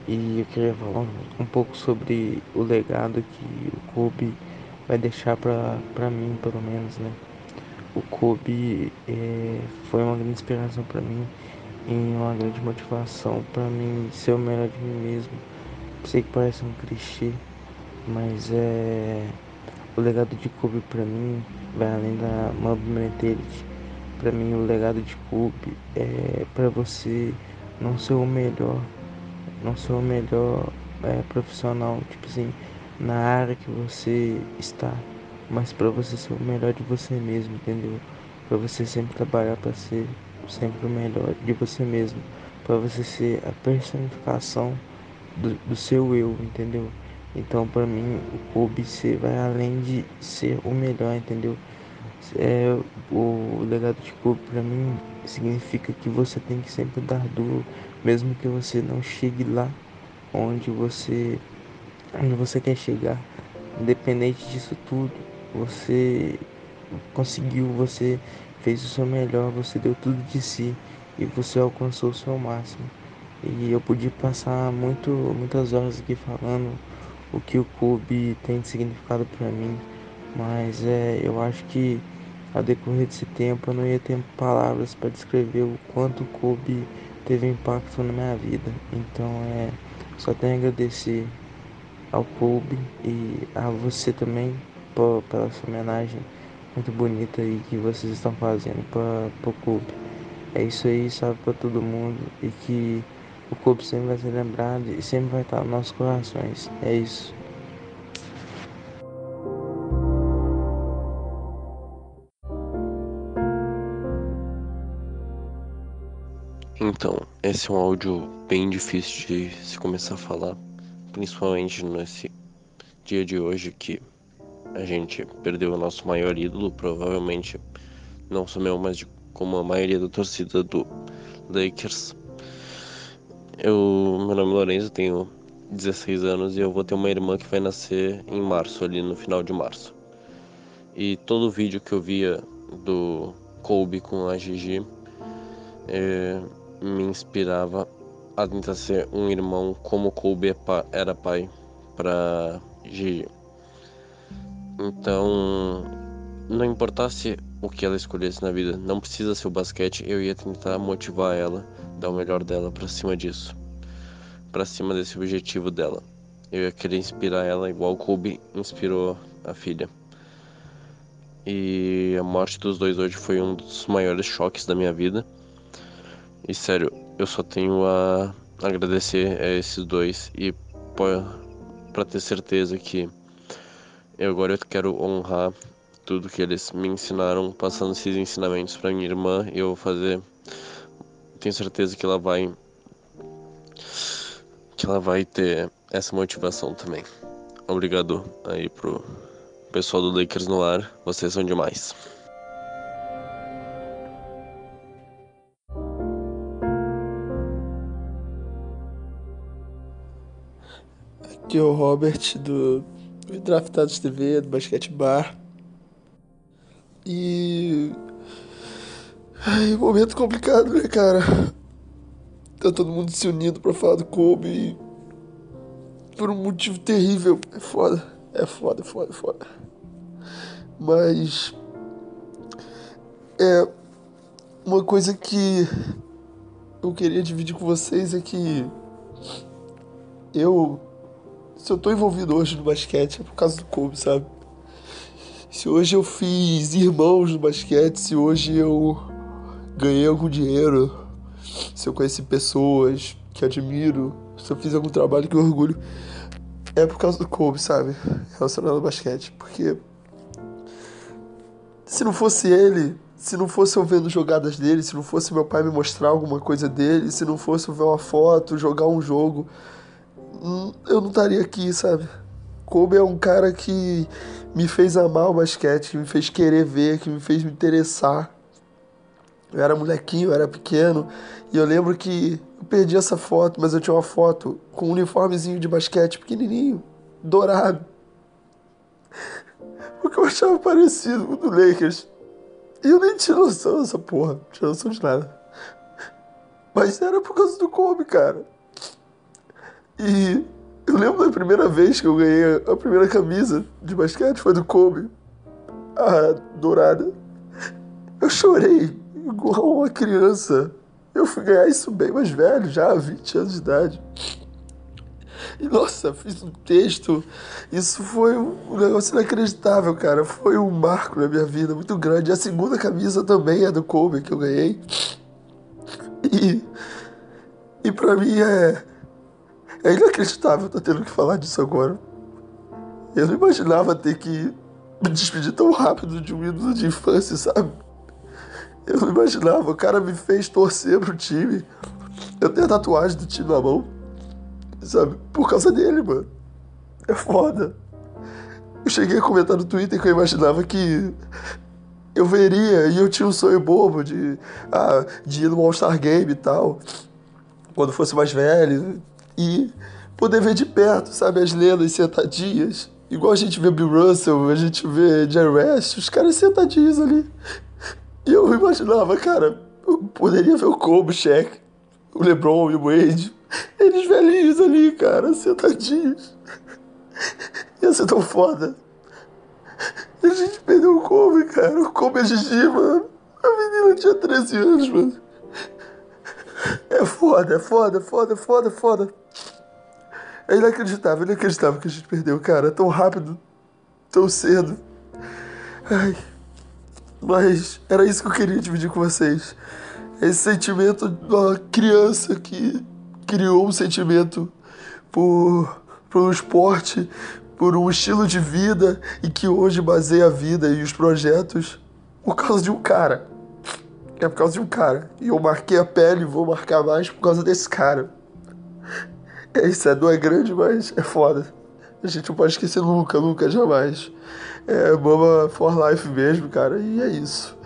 E eu queria falar um pouco sobre o legado que o Kobe vai deixar para mim, pelo menos, né? o Kobe é, foi uma grande inspiração para mim e uma grande motivação para mim ser o melhor de mim mesmo. Sei que parece um clichê, mas é o legado de Kobe para mim vai além da Mamba Mentality. Para mim o legado de Kobe é para você não ser o melhor, não ser o melhor é, profissional, tipo assim, na área que você está, mas para você ser o melhor de você mesmo, entendeu? Para você sempre trabalhar para ser sempre o melhor de você mesmo, para você ser a personificação do, do seu eu, entendeu? Então, para mim, o Kobe vai além de ser o melhor, entendeu? É, o legado de Kobe para mim significa que você tem que sempre dar duro, mesmo que você não chegue lá onde você onde você quer chegar. Independente disso tudo, você conseguiu, você fez o seu melhor, você deu tudo de si e você alcançou o seu máximo. E eu podia passar muito, muitas horas aqui falando o que o Kobe tem de significado para mim, mas é, eu acho que ao decorrer desse tempo eu não ia ter palavras para descrever o quanto o Kobe teve impacto na minha vida. Então é só tenho a agradecer ao Kobe e a você também por, pela sua homenagem muito bonita aí que vocês estão fazendo para o Kobe. É isso aí, sabe, para todo mundo e que o Kobe sempre vai ser lembrado e sempre vai estar nos nossos corações. É isso. Então, esse é um áudio bem difícil de se começar a falar, principalmente nesse dia de hoje que a gente perdeu o nosso maior ídolo, provavelmente não só meu, mas como a maioria da torcida do Lakers. Eu, meu nome é Lorenzo, tenho 16 anos e eu vou ter uma irmã que vai nascer em março, ali no final de março. E todo vídeo que eu via do Kobe com a Gigi é, me inspirava a tentar ser um irmão como Kobe é era pai para Gigi. Então, não importasse o que ela escolhesse na vida, não precisa ser o basquete, eu ia tentar motivar ela, dar o melhor dela para cima disso, para cima desse objetivo dela. Eu ia querer inspirar ela igual Kobe inspirou a filha. E a morte dos dois hoje foi um dos maiores choques da minha vida. E sério, eu só tenho a agradecer a esses dois e para ter certeza que eu agora eu quero honrar tudo que eles me ensinaram, passando esses ensinamentos para minha irmã e eu vou fazer. Tenho certeza que ela vai que ela vai ter essa motivação também. Obrigado aí pro pessoal do Lakers no ar, vocês são demais. Aqui é o Robert do Draftados TV, do Basquete Bar. E. Ai, momento complicado, né, cara? Tá todo mundo se unindo pra falar do Kobe. Por um motivo terrível. É foda. É foda, é foda, é foda. Mas. É. Uma coisa que eu queria dividir com vocês é que. Eu se eu tô envolvido hoje no basquete é por causa do Kobe, sabe? Se hoje eu fiz irmãos no basquete, se hoje eu ganhei algum dinheiro, se eu conheci pessoas que admiro, se eu fiz algum trabalho que eu orgulho, é por causa do Kobe, sabe? Relacionado ao basquete. Porque se não fosse ele, se não fosse eu vendo jogadas dele, se não fosse meu pai me mostrar alguma coisa dele, se não fosse eu ver uma foto, jogar um jogo, eu não estaria aqui, sabe? Kobe é um cara que me fez amar o basquete, que me fez querer ver, que me fez me interessar. Eu era molequinho, eu era pequeno, e eu lembro que eu perdi essa foto, mas eu tinha uma foto com um uniformezinho de basquete pequenininho, dourado. Porque eu achava parecido com o do Lakers. E eu nem tinha noção dessa porra, não tinha noção de nada. Mas era por causa do Kobe, cara. E eu lembro da primeira vez que eu ganhei a primeira camisa de basquete foi do Kobe, a dourada. chorei igual uma criança. Eu fui ganhar isso bem mais velho, já há 20 anos de idade. E nossa, fiz um texto. Isso foi um negócio inacreditável, cara. Foi um marco na minha vida muito grande. A segunda camisa também é do Kobe que eu ganhei. E, e pra mim é, é inacreditável estar tendo que falar disso agora. Eu não imaginava ter que me despedir tão rápido de um ídolo de infância, sabe? Eu não imaginava. O cara me fez torcer pro time. Eu tenho a tatuagem do time na mão. Sabe? Por causa dele, mano. É foda. Eu cheguei a comentar no Twitter que eu imaginava que eu veria e eu tinha um sonho bobo de, ah, de ir no All-Star Game e tal, quando fosse mais velho, e poder ver de perto, sabe, as lendas sentadinhas. Igual a gente vê Bill Russell, a gente vê Jerry West, os caras sentadinhos ali. E eu imaginava, cara, eu poderia ver o Kobe, o Shaq, o LeBron e o Wade, eles velhinhos ali, cara, sentadinhos. Ia ser tão foda. E a gente perdeu o Kobe, cara. O Kobe é Gigi, mano. A menina tinha 13 anos, mano. É foda, é foda, é foda, é foda, é foda. É inacreditável, inacreditável que a gente perdeu, cara. Tão rápido, tão cedo. Ai. Mas era isso que eu queria dividir com vocês. Esse sentimento uma criança que criou um sentimento por, por um esporte, por um estilo de vida e que hoje baseia a vida e os projetos por causa de um cara. É por causa de um cara. E eu marquei a pele e vou marcar mais por causa desse cara. É isso, é dor é grande, mas é foda. A gente não pode esquecer nunca, nunca, jamais. É Mama for Life mesmo, cara, e é isso.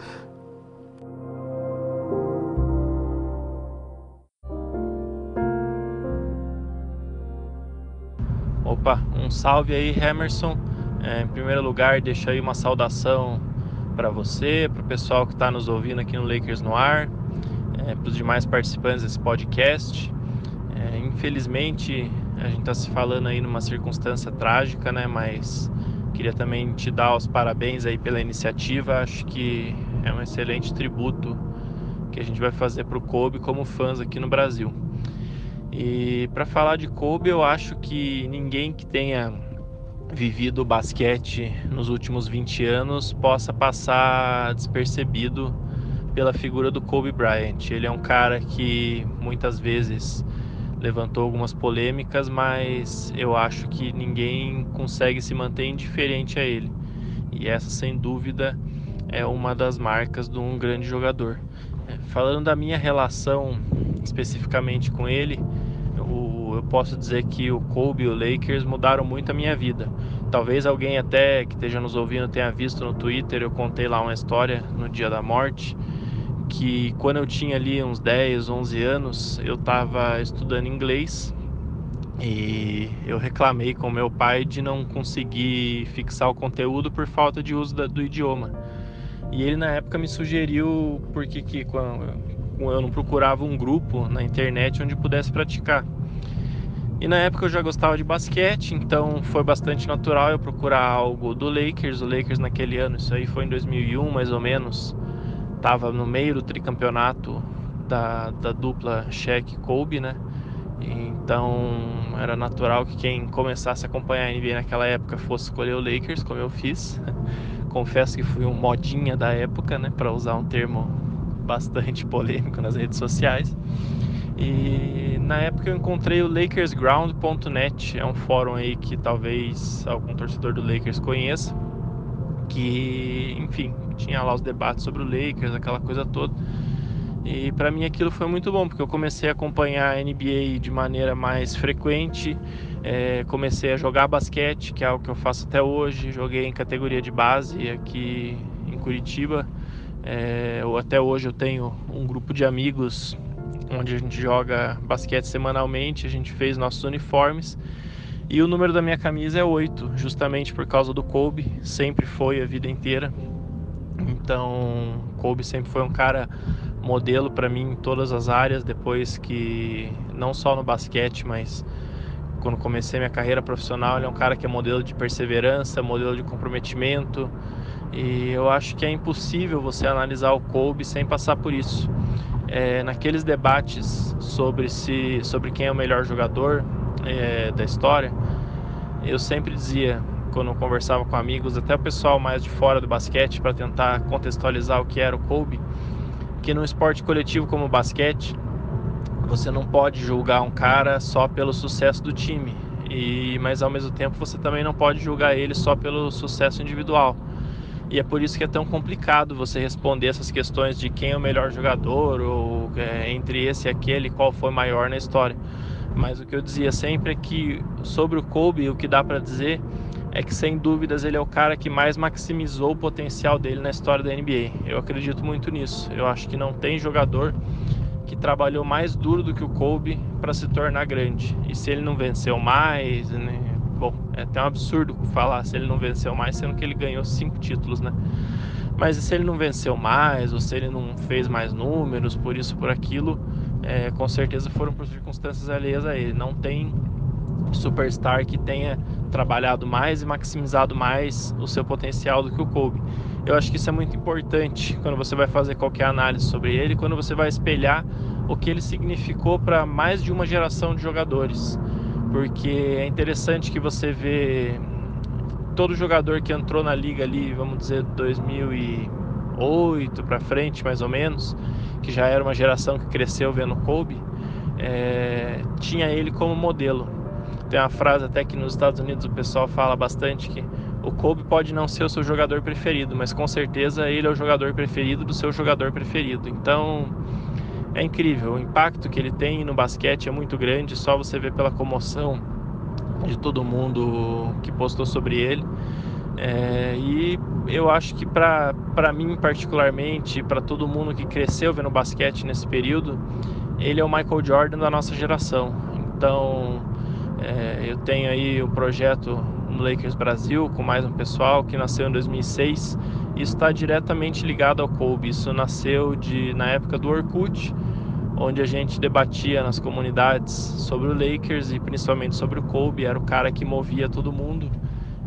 Opa, um salve aí, Emerson. É, em primeiro lugar, deixa aí uma saudação para você, para o pessoal que está nos ouvindo aqui no Lakers no Ar, é, para os demais participantes desse podcast. É, infelizmente, a gente está se falando aí numa circunstância trágica, né? Mas queria também te dar os parabéns aí pela iniciativa. Acho que é um excelente tributo que a gente vai fazer para o Kobe como fãs aqui no Brasil. E para falar de Kobe, eu acho que ninguém que tenha vivido basquete nos últimos 20 anos possa passar despercebido pela figura do Kobe Bryant. Ele é um cara que muitas vezes levantou algumas polêmicas, mas eu acho que ninguém consegue se manter indiferente a ele. E essa, sem dúvida, é uma das marcas de um grande jogador. É, falando da minha relação especificamente com ele, eu posso dizer que o Kobe e o Lakers mudaram muito a minha vida. Talvez alguém até que esteja nos ouvindo tenha visto no Twitter, eu contei lá uma história no dia da morte, que quando eu tinha ali uns 10, 11 anos, eu estava estudando inglês e eu reclamei com meu pai de não conseguir fixar o conteúdo por falta de uso do idioma. E ele na época me sugeriu porque que eu não procurava um grupo na internet onde pudesse praticar. E na época eu já gostava de basquete, então foi bastante natural eu procurar algo do Lakers. O Lakers naquele ano, isso aí foi em 2001 mais ou menos, estava no meio do tricampeonato da, da dupla Shaq Kobe, né? Então era natural que quem começasse a acompanhar a NBA naquela época fosse escolher o Lakers, como eu fiz. Confesso que fui um modinha da época, né? Para usar um termo bastante polêmico nas redes sociais. E na época eu encontrei o LakersGround.net, é um fórum aí que talvez algum torcedor do Lakers conheça, que, enfim, tinha lá os debates sobre o Lakers, aquela coisa toda. E para mim aquilo foi muito bom, porque eu comecei a acompanhar a NBA de maneira mais frequente, é, comecei a jogar basquete, que é algo que eu faço até hoje. Joguei em categoria de base aqui em Curitiba. É, até hoje eu tenho um grupo de amigos onde a gente joga basquete semanalmente, a gente fez nossos uniformes. E o número da minha camisa é 8, justamente por causa do Kobe, sempre foi a vida inteira. Então, Kobe sempre foi um cara modelo para mim em todas as áreas, depois que não só no basquete, mas quando comecei minha carreira profissional, ele é um cara que é modelo de perseverança, modelo de comprometimento, E eu acho que é impossível você analisar o Kobe sem passar por isso. É, naqueles debates sobre se sobre quem é o melhor jogador é, da história, eu sempre dizia quando eu conversava com amigos, até o pessoal mais de fora do basquete, para tentar contextualizar o que era o Kobe, que no esporte coletivo como o basquete, você não pode julgar um cara só pelo sucesso do time, e mas ao mesmo tempo você também não pode julgar ele só pelo sucesso individual. E é por isso que é tão complicado você responder essas questões de quem é o melhor jogador ou é, entre esse e aquele, qual foi maior na história. Mas o que eu dizia sempre é que sobre o Kobe, o que dá para dizer é que sem dúvidas ele é o cara que mais maximizou o potencial dele na história da NBA. Eu acredito muito nisso. Eu acho que não tem jogador que trabalhou mais duro do que o Kobe para se tornar grande. E se ele não venceu mais, né? bom, é até um absurdo falar se ele não venceu mais, sendo que ele ganhou cinco títulos, né? Mas se ele não venceu mais, ou se ele não fez mais números, por isso, por aquilo, é, com certeza foram por circunstâncias alheias a ele. Não tem superstar que tenha trabalhado mais e maximizado mais o seu potencial do que o Kobe. Eu acho que isso é muito importante quando você vai fazer qualquer análise sobre ele, quando você vai espelhar o que ele significou para mais de uma geração de jogadores. Porque é interessante que você vê todo jogador que entrou na liga ali, vamos dizer, 2008 para frente, mais ou menos, que já era uma geração que cresceu vendo Kobe, é, tinha ele como modelo. Tem uma frase até que nos Estados Unidos o pessoal fala bastante que o Kobe pode não ser o seu jogador preferido, mas com certeza ele é o jogador preferido do seu jogador preferido. Então é incrível, o impacto que ele tem no basquete é muito grande, só você vê pela comoção de todo mundo que postou sobre ele. É, e eu acho que para mim particularmente, para todo mundo que cresceu vendo basquete nesse período, ele é o Michael Jordan da nossa geração. Então é, eu tenho aí o projeto no Lakers Brasil, com mais um pessoal que nasceu em 2006. Isso está diretamente ligado ao Kobe. Isso nasceu de, na época do Orkut, onde a gente debatia nas comunidades sobre o Lakers e principalmente sobre o Kobe. Era o cara que movia todo mundo.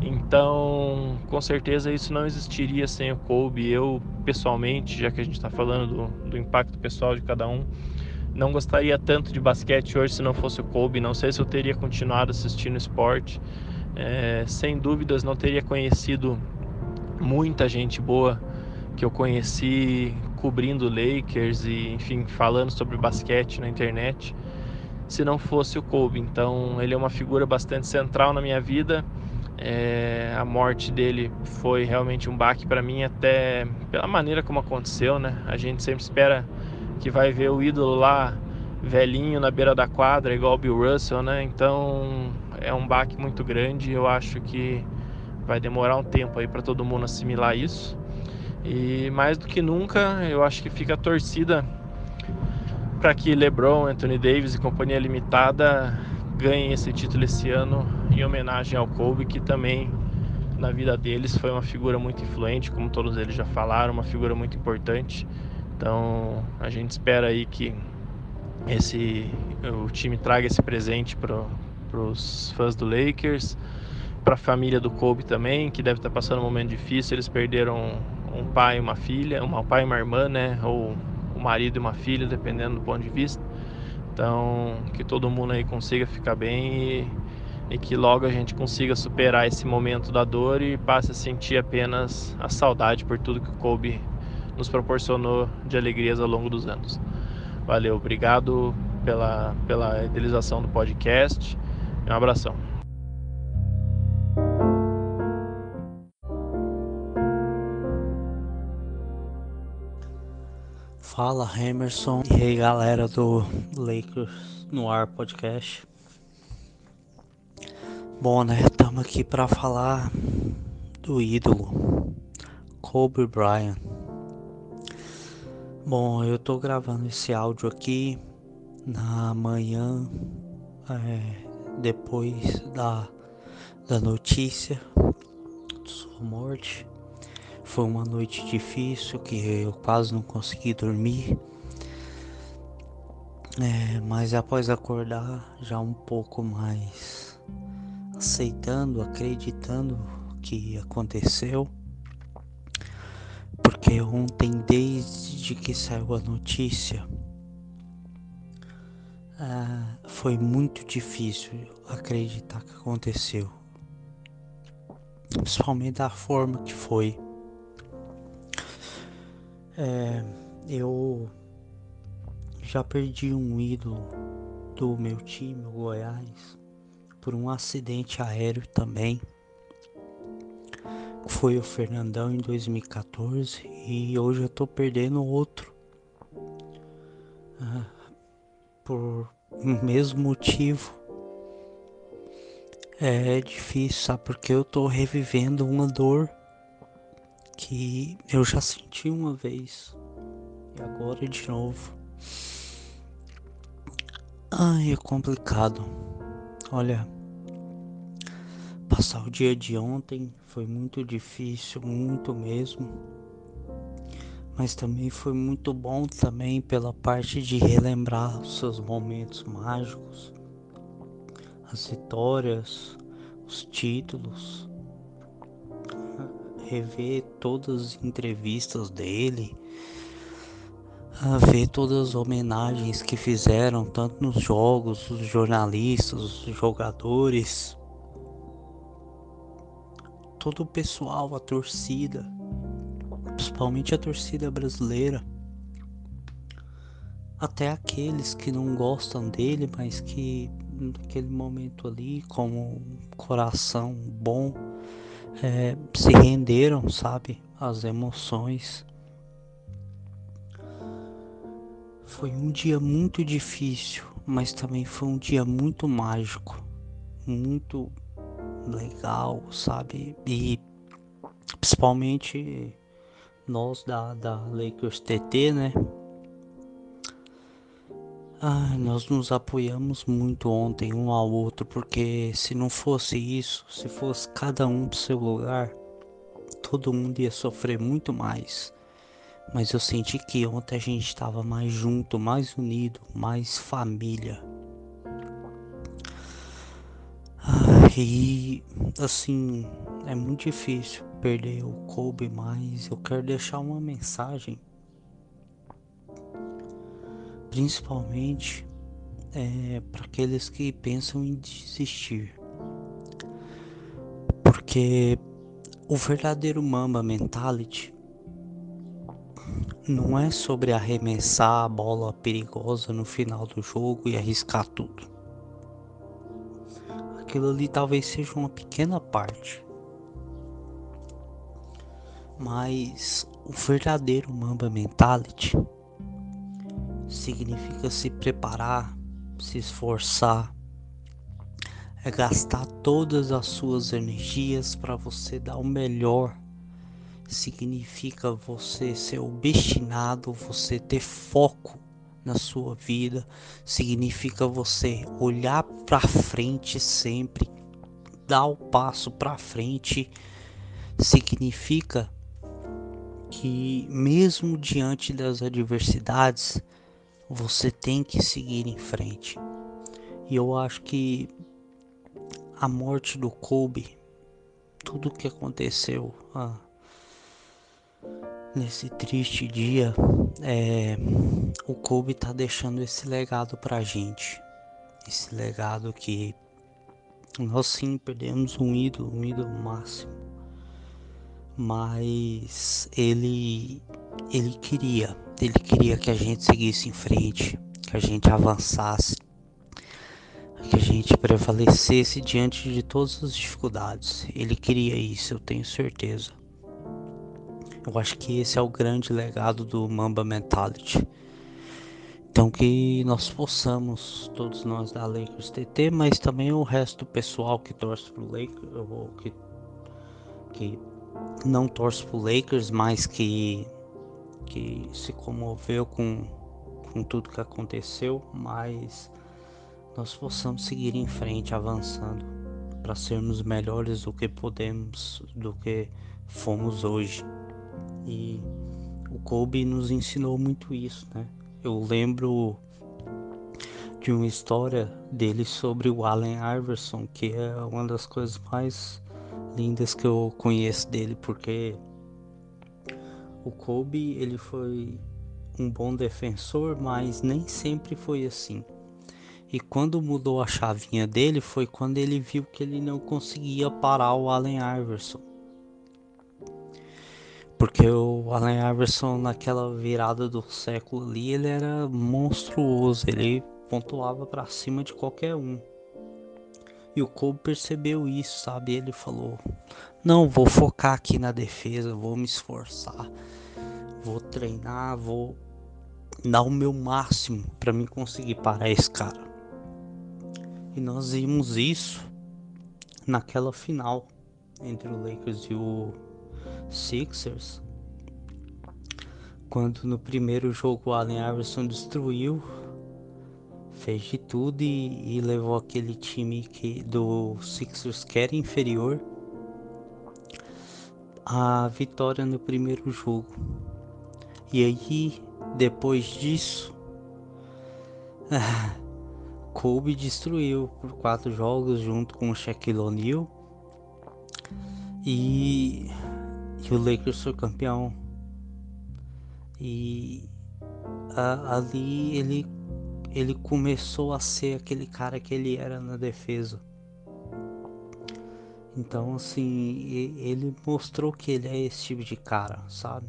Então, com certeza isso não existiria sem o Kobe. Eu, pessoalmente, já que a gente está falando do, do impacto pessoal de cada um, não gostaria tanto de basquete hoje se não fosse o Kobe. Não sei se eu teria continuado assistindo esporte. É, sem dúvidas não teria conhecido muita gente boa que eu conheci cobrindo Lakers e enfim falando sobre basquete na internet se não fosse o Kobe então ele é uma figura bastante central na minha vida é, a morte dele foi realmente um baque para mim até pela maneira como aconteceu né a gente sempre espera que vai ver o ídolo lá velhinho na beira da quadra igual o Bill Russell né então é um baque muito grande. Eu acho que vai demorar um tempo aí para todo mundo assimilar isso. E mais do que nunca, eu acho que fica a torcida para que LeBron, Anthony Davis e companhia limitada ganhem esse título esse ano em homenagem ao Kobe, que também na vida deles foi uma figura muito influente, como todos eles já falaram, uma figura muito importante. Então, a gente espera aí que esse o time traga esse presente para os fãs do Lakers, para a família do Kobe também, que deve estar tá passando um momento difícil. Eles perderam um pai e uma filha, um pai e uma irmã, né? Ou um marido e uma filha, dependendo do ponto de vista. Então, que todo mundo aí consiga ficar bem e, e que logo a gente consiga superar esse momento da dor e passe a sentir apenas a saudade por tudo que o Kobe nos proporcionou de alegrias ao longo dos anos. Valeu, obrigado pela, pela idealização do podcast. Um abração. Fala Emerson e aí galera do Lakers no ar podcast. Bom, né? Estamos aqui para falar do ídolo Kobe Bryant. Bom, eu tô gravando esse áudio aqui na manhã é, depois da, da notícia de sua morte. Foi uma noite difícil que eu quase não consegui dormir. É, mas após acordar já um pouco mais aceitando, acreditando que aconteceu, Porque ontem, desde que saiu a notícia, ah, foi muito difícil acreditar que aconteceu. Principalmente da forma que foi. É, eu já perdi um ídolo do meu time, o Goiás, por um acidente aéreo também. Foi o Fernandão em 2014 e hoje eu tô perdendo outro. Ah, por mesmo motivo. É difícil, sabe? Porque eu tô revivendo uma dor que eu já senti uma vez. E agora de novo. Ai, é complicado. Olha, passar o dia de ontem foi muito difícil, muito mesmo. Mas também foi muito bom também pela parte de relembrar os seus momentos mágicos, as vitórias, os títulos, rever todas as entrevistas dele, ver todas as homenagens que fizeram, tanto nos jogos, os jornalistas, os jogadores, todo o pessoal, a torcida principalmente a torcida brasileira, até aqueles que não gostam dele, mas que naquele momento ali, como um coração bom, é, se renderam, sabe, às emoções. Foi um dia muito difícil, mas também foi um dia muito mágico, muito legal, sabe? E principalmente nós da, da Lakers TT, né? Nós nos apoiamos muito ontem um ao outro, porque se não fosse isso, se fosse cada um pro seu lugar, todo mundo ia sofrer muito mais. Mas eu senti que ontem a gente estava mais junto, mais unido, mais família. Ah, e assim, é muito difícil perder o Kobe, mas eu quero deixar uma mensagem, principalmente é, para aqueles que pensam em desistir, porque o verdadeiro Mamba Mentality não é sobre arremessar a bola perigosa no final do jogo e arriscar tudo. Aquilo ali talvez seja uma pequena parte mas o verdadeiro Mamba Mentality significa se preparar, se esforçar, é gastar todas as suas energias para você dar o melhor. Significa você ser obstinado, você ter foco na sua vida, significa você olhar para frente sempre, dar o passo para frente, significa que, mesmo diante das adversidades, você tem que seguir em frente. E eu acho que a morte do Kobe, tudo que aconteceu ah, nesse triste dia, é, o Kobe tá deixando esse legado pra gente. Esse legado que nós sim perdemos um ídolo, um ídolo máximo mas ele ele queria, ele queria que a gente seguisse em frente, que a gente avançasse, que a gente prevalecesse diante de todas as dificuldades. Ele queria isso, eu tenho certeza. Eu acho que esse é o grande legado do Mamba Mentality. Então que nós possamos, todos nós da Lakers TT, mas também o resto do pessoal que torce pro Lakers, ou que, que não torce pro Lakers, mas que, que se comoveu com, com tudo que aconteceu, mas nós possamos seguir em frente, avançando, para sermos melhores do que podemos, do que fomos hoje. E o Kobe nos ensinou muito isso, né? Eu lembro de uma história dele sobre o Allen Iverson, que é uma das coisas mais lindas que eu conheço dele, porque O Kobe, ele foi um bom defensor, mas nem sempre foi assim. E quando mudou a chavinha dele foi quando ele viu que ele não conseguia parar o Allen Iverson. Porque o Allen Iverson naquela virada do século ali, ele era monstruoso, ele pontuava para cima de qualquer um. E o Kobe percebeu isso, sabe? Ele falou: "Não, vou focar aqui na defesa, vou me esforçar, vou treinar, vou dar o meu máximo para me conseguir parar esse cara". E nós vimos isso naquela final entre o Lakers e o Sixers. Quando no primeiro jogo o Allen Iverson destruiu, fez de tudo e, e levou aquele time que, do Sixers que era inferior a vitória no primeiro jogo. E aí, depois disso, Kobe destruiu por quatro jogos junto com o Shaquille O'Neal e, e, o Lakers foi campeão. E a, ali ele, ele começou a ser aquele cara que ele era na defesa. Então assim, ele mostrou que ele é esse tipo de cara, sabe?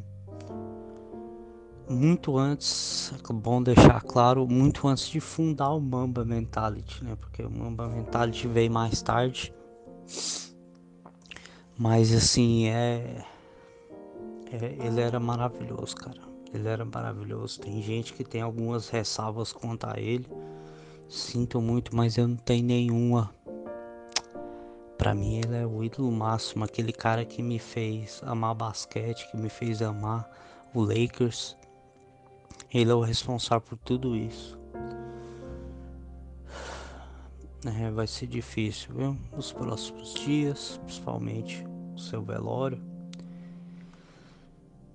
muito antes, é bom deixar claro, muito antes de fundar o Mamba Mentality, né? Porque o Mamba Mentality veio mais tarde. Mas assim, é, é ele era maravilhoso, cara. Ele era maravilhoso. Tem gente que tem algumas ressalvas contra ele. Sinto muito, mas eu não tenho nenhuma. Para mim ele é o ídolo máximo, aquele cara que me fez amar basquete, que me fez amar o Lakers ele é o responsável por tudo isso. É, vai ser difícil, viu? Nos próximos dias, principalmente o seu velório.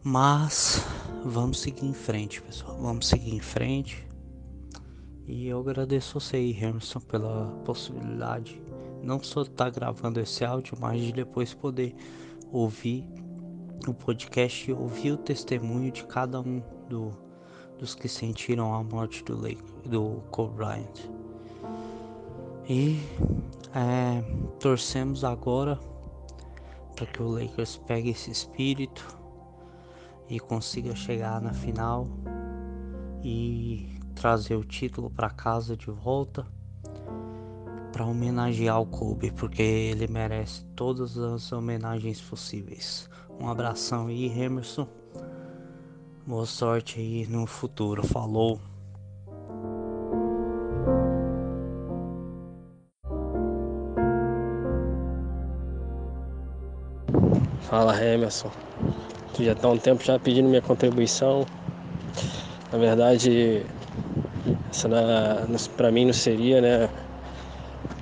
Mas vamos seguir em frente, pessoal. Vamos seguir em frente. E eu agradeço você aí, Emerson, pela possibilidade não só de estar gravando esse áudio, mas de depois poder ouvir o podcast e ouvir o testemunho de cada um do dos que sentiram a morte do, Lake, do Kobe Bryant. E é, torcemos agora para que o Lakers pegue esse espírito e consiga chegar na final e trazer o título para casa de volta para homenagear o Kobe, porque ele merece todas as homenagens possíveis. Um abração aí, Emerson. Boa sorte aí no futuro. Falou. Fala Emerson. Já tá um tempo já pedindo minha contribuição. Na verdade, para mim não seria, né,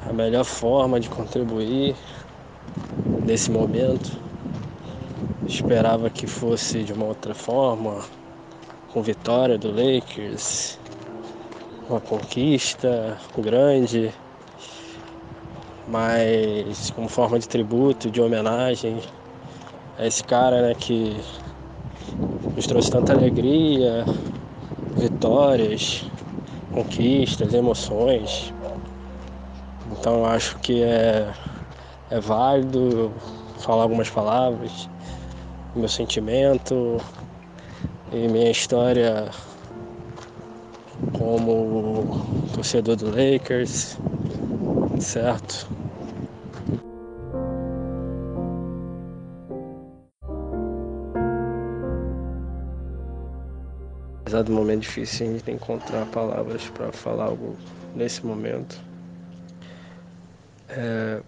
a melhor forma de contribuir nesse momento. Esperava que fosse de uma outra forma, com vitória do Lakers, uma conquista grande, mas como forma de tributo, de homenagem a esse cara né, que nos trouxe tanta alegria, vitórias, conquistas, emoções. Então acho que é, é válido falar algumas palavras meu sentimento e minha história como torcedor do Lakers, certo? Apesar do momento difícil, a gente tem que encontrar palavras para falar algo nesse momento. É,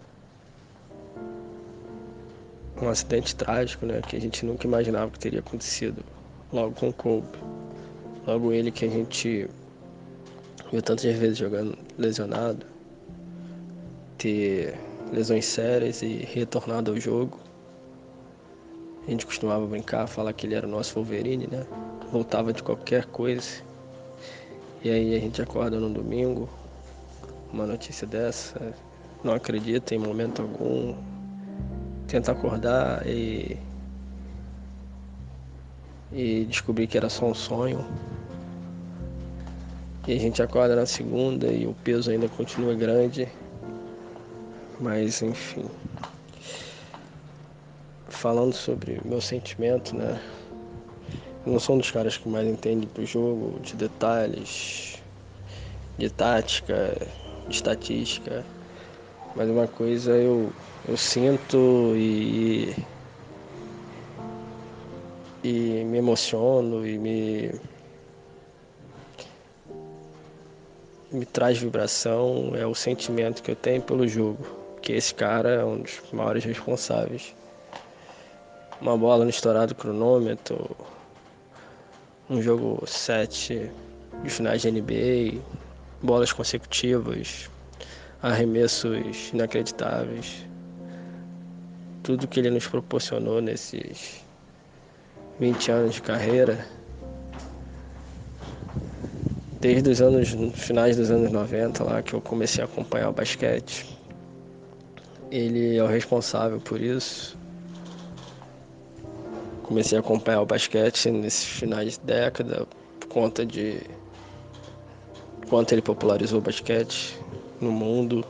um acidente trágico, né? Que a gente nunca imaginava que teria acontecido logo com o Kobe. Logo ele que a gente viu tantas vezes jogando lesionado, ter lesões sérias e retornado ao jogo. A gente costumava brincar, falar que ele era o nosso Wolverine, né? Voltava de qualquer coisa. E aí a gente acorda no domingo, uma notícia dessa, não acredita em momento algum, tenta acordar e e descobrir que era só um sonho. E a gente acorda na segunda e o peso ainda continua grande. Mas enfim. Falando sobre meu sentimento, né? Não sou um dos caras que mais entende do jogo, de detalhes, de tática, de estatística. Mas uma coisa eu, eu sinto e, e me emociono e me, me traz vibração é o sentimento que eu tenho pelo jogo, que esse cara é um dos maiores responsáveis. Uma bola no estourado cronômetro, um jogo 7 de finais de NBA, bolas consecutivas, arremessos inacreditáveis. Tudo que ele nos proporcionou nesses 20 anos de carreira, desde os anos finais dos anos 90 lá que eu comecei a acompanhar o basquete. Ele é o responsável por isso comecei a acompanhar o basquete nesses finais de década por conta de quanto ele popularizou o basquete no mundo,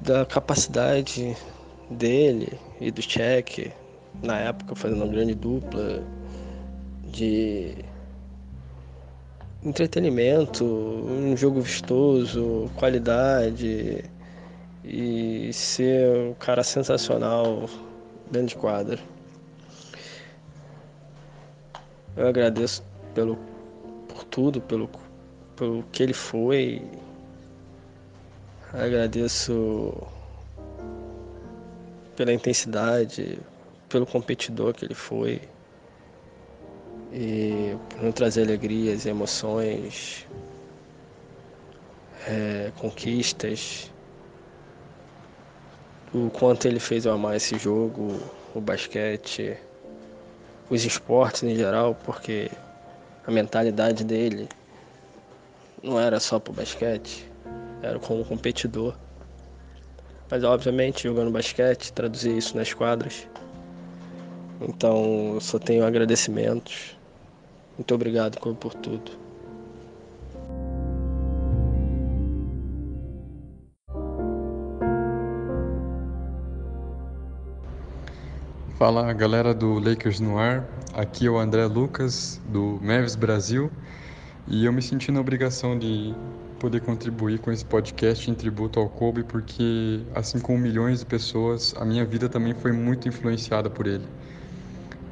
da capacidade dele e do Cheque na época fazendo uma grande dupla de entretenimento, um jogo vistoso, qualidade e ser um cara sensacional dentro de quadra. Eu agradeço pelo, por tudo, pelo, pelo que ele foi. Agradeço pela intensidade, pelo competidor que ele foi. E por não trazer alegrias, emoções, é, conquistas o quanto ele fez eu amar esse jogo, o basquete, os esportes em geral, porque a mentalidade dele não era só pro basquete, era como competidor. Mas obviamente jogando basquete, traduzir isso nas quadras. Então eu só tenho agradecimentos. Muito obrigado por tudo. Fala galera do Lakers no ar, aqui é o André Lucas do Mavis Brasil e eu me senti na obrigação de poder contribuir com esse podcast em tributo ao Kobe porque, assim como milhões de pessoas, a minha vida também foi muito influenciada por ele.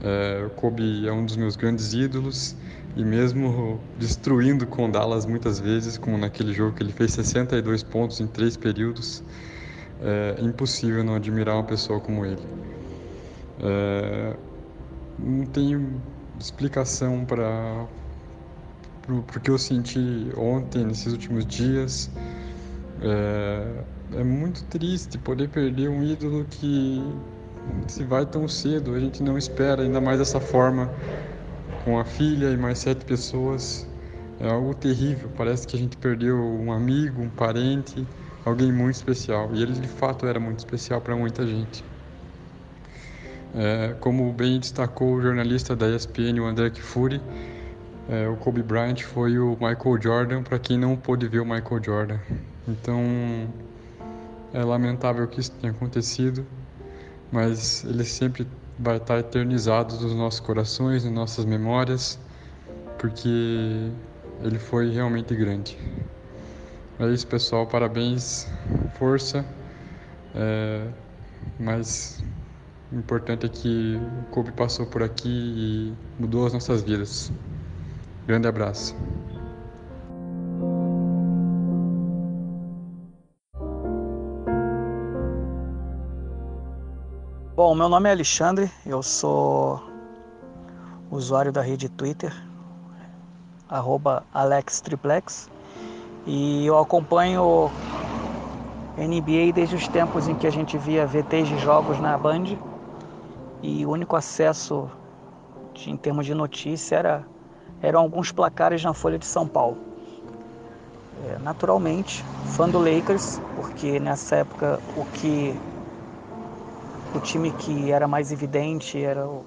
É, o Kobe é um dos meus grandes ídolos e mesmo destruindo com Dallas muitas vezes, como naquele jogo que ele fez 62 pontos em três períodos, é impossível não admirar uma pessoa como ele. É, não tenho explicação para o que eu senti ontem, nesses últimos dias. É, é muito triste poder perder um ídolo que se vai tão cedo, a gente não espera, ainda mais dessa forma, com a filha e mais sete pessoas. É algo terrível, parece que a gente perdeu um amigo, um parente, alguém muito especial. E ele de fato era muito especial para muita gente. É, como bem destacou o jornalista da ESPN, o André Kfouri, é, o Kobe Bryant foi o Michael Jordan para quem não pôde ver o Michael Jordan. Então é lamentável que isso tenha acontecido, mas ele sempre vai estar eternizado nos nossos corações, nas nossas memórias, porque ele foi realmente grande. É isso, pessoal. Parabéns, força. É, mas o importante é que o Kobe passou por aqui e mudou as nossas vidas. Grande abraço. Bom, meu nome é Alexandre, eu sou usuário da rede Twitter, AlexTriplex, e eu acompanho NBA desde os tempos em que a gente via VTs de jogos na Band e o único acesso de, em termos de notícia era, eram alguns placares na Folha de São Paulo. É, naturalmente, fã do Lakers, porque nessa época o que o time que era mais evidente era o,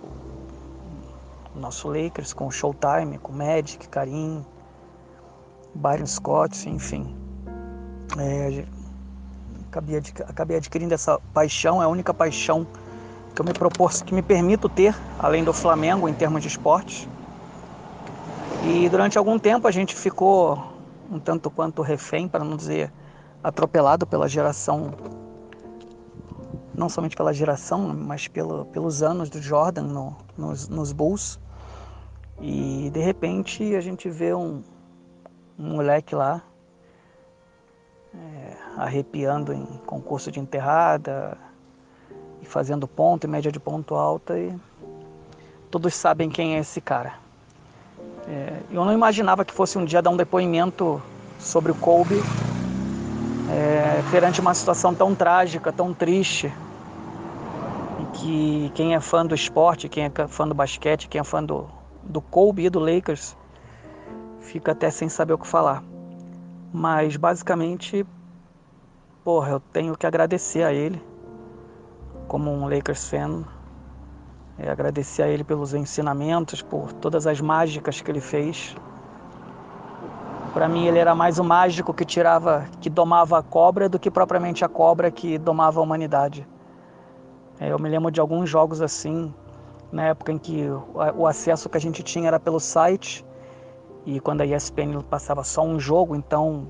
nosso Lakers, com Showtime, com Magic, Karim, Byron Scott, enfim. É, acabei adquirindo essa paixão, é a única paixão que eu me propor, que me permito ter, além do Flamengo, em termos de esporte. E durante algum tempo a gente ficou um tanto quanto refém, para não dizer atropelado pela geração, não somente pela geração, mas pelo, pelos anos do Jordan no, nos, nos Bulls. E de repente a gente vê um, um moleque lá é, arrepiando em concurso de enterrada e fazendo ponto e média de ponto alta e todos sabem quem é esse cara. É, eu não imaginava que fosse um dia dar um depoimento sobre o Kobe é, perante uma situação tão trágica, tão triste, e que quem é fã do esporte, quem é fã do basquete, quem é fã do, do Kobe e do Lakers, fica até sem saber o que falar. Mas basicamente, porra, eu tenho que agradecer a ele, como um Lakers fan, é, agradecer a ele pelos ensinamentos, por todas as mágicas que ele fez. Para mim ele era mais o mágico que tirava, que domava a cobra do que propriamente a cobra que domava a humanidade. É, eu me lembro de alguns jogos assim, na época em que o acesso que a gente tinha era pelo site e quando a ESPN passava só um jogo, então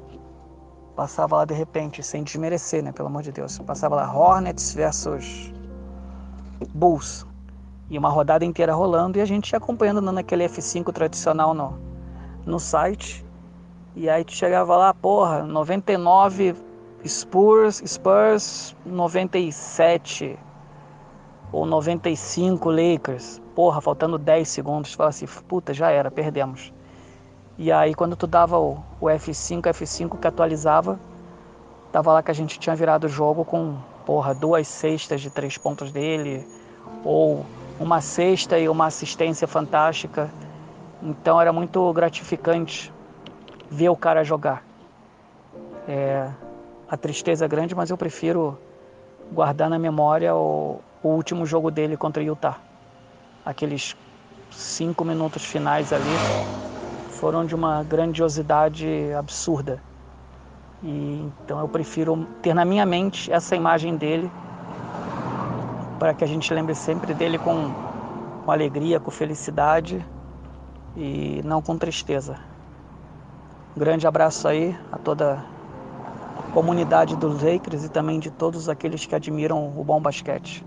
passava lá de repente, sem desmerecer, né, pelo amor de Deus, passava lá Hornets versus Bulls e uma rodada inteira rolando e a gente acompanhando naquele F5 tradicional no, no site. E aí tu chegava lá, porra, 99 Spurs, Spurs 97 ou 95 Lakers. Porra, faltando 10 segundos, fala assim, puta, já era, perdemos. E aí quando tu dava o, o F5, F5 que atualizava, tava lá que a gente tinha virado o jogo com, porra, duas cestas de três pontos dele, ou uma cesta e uma assistência fantástica. Então era muito gratificante ver o cara jogar. É, a tristeza é grande, mas eu prefiro guardar na memória o, o último jogo dele contra o Utah. Aqueles cinco minutos finais ali foram de uma grandiosidade absurda. E então eu prefiro ter na minha mente essa imagem dele para que a gente lembre sempre dele com, com alegria, com felicidade e não com tristeza. Um grande abraço aí a toda a comunidade dos Lakers e também de todos aqueles que admiram o bom basquete.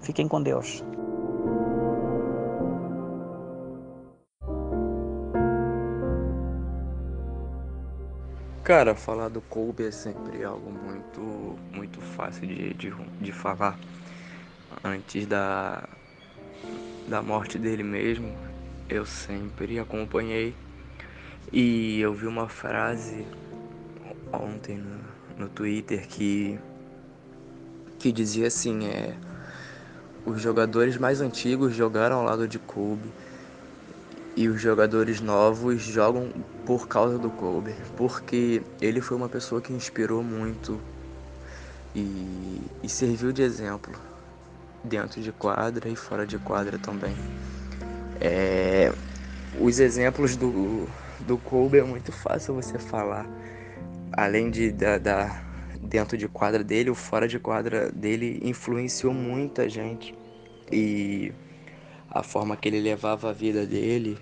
Fiquem com Deus. Cara, falar do Kobe é sempre algo muito, muito fácil de, de, de falar antes da, da morte dele mesmo, eu sempre acompanhei. E eu vi uma frase ontem no, no Twitter que, que dizia assim, é os jogadores mais antigos jogaram ao lado de Kobe e os jogadores novos jogam por causa do Kobe, porque ele foi uma pessoa que inspirou muito e, e serviu de exemplo dentro de quadra e fora de quadra também. É, os exemplos do, do Kobe é muito fácil você falar. Além de da, da, dentro de quadra dele, o fora de quadra dele influenciou muita gente. E a forma que ele levava a vida dele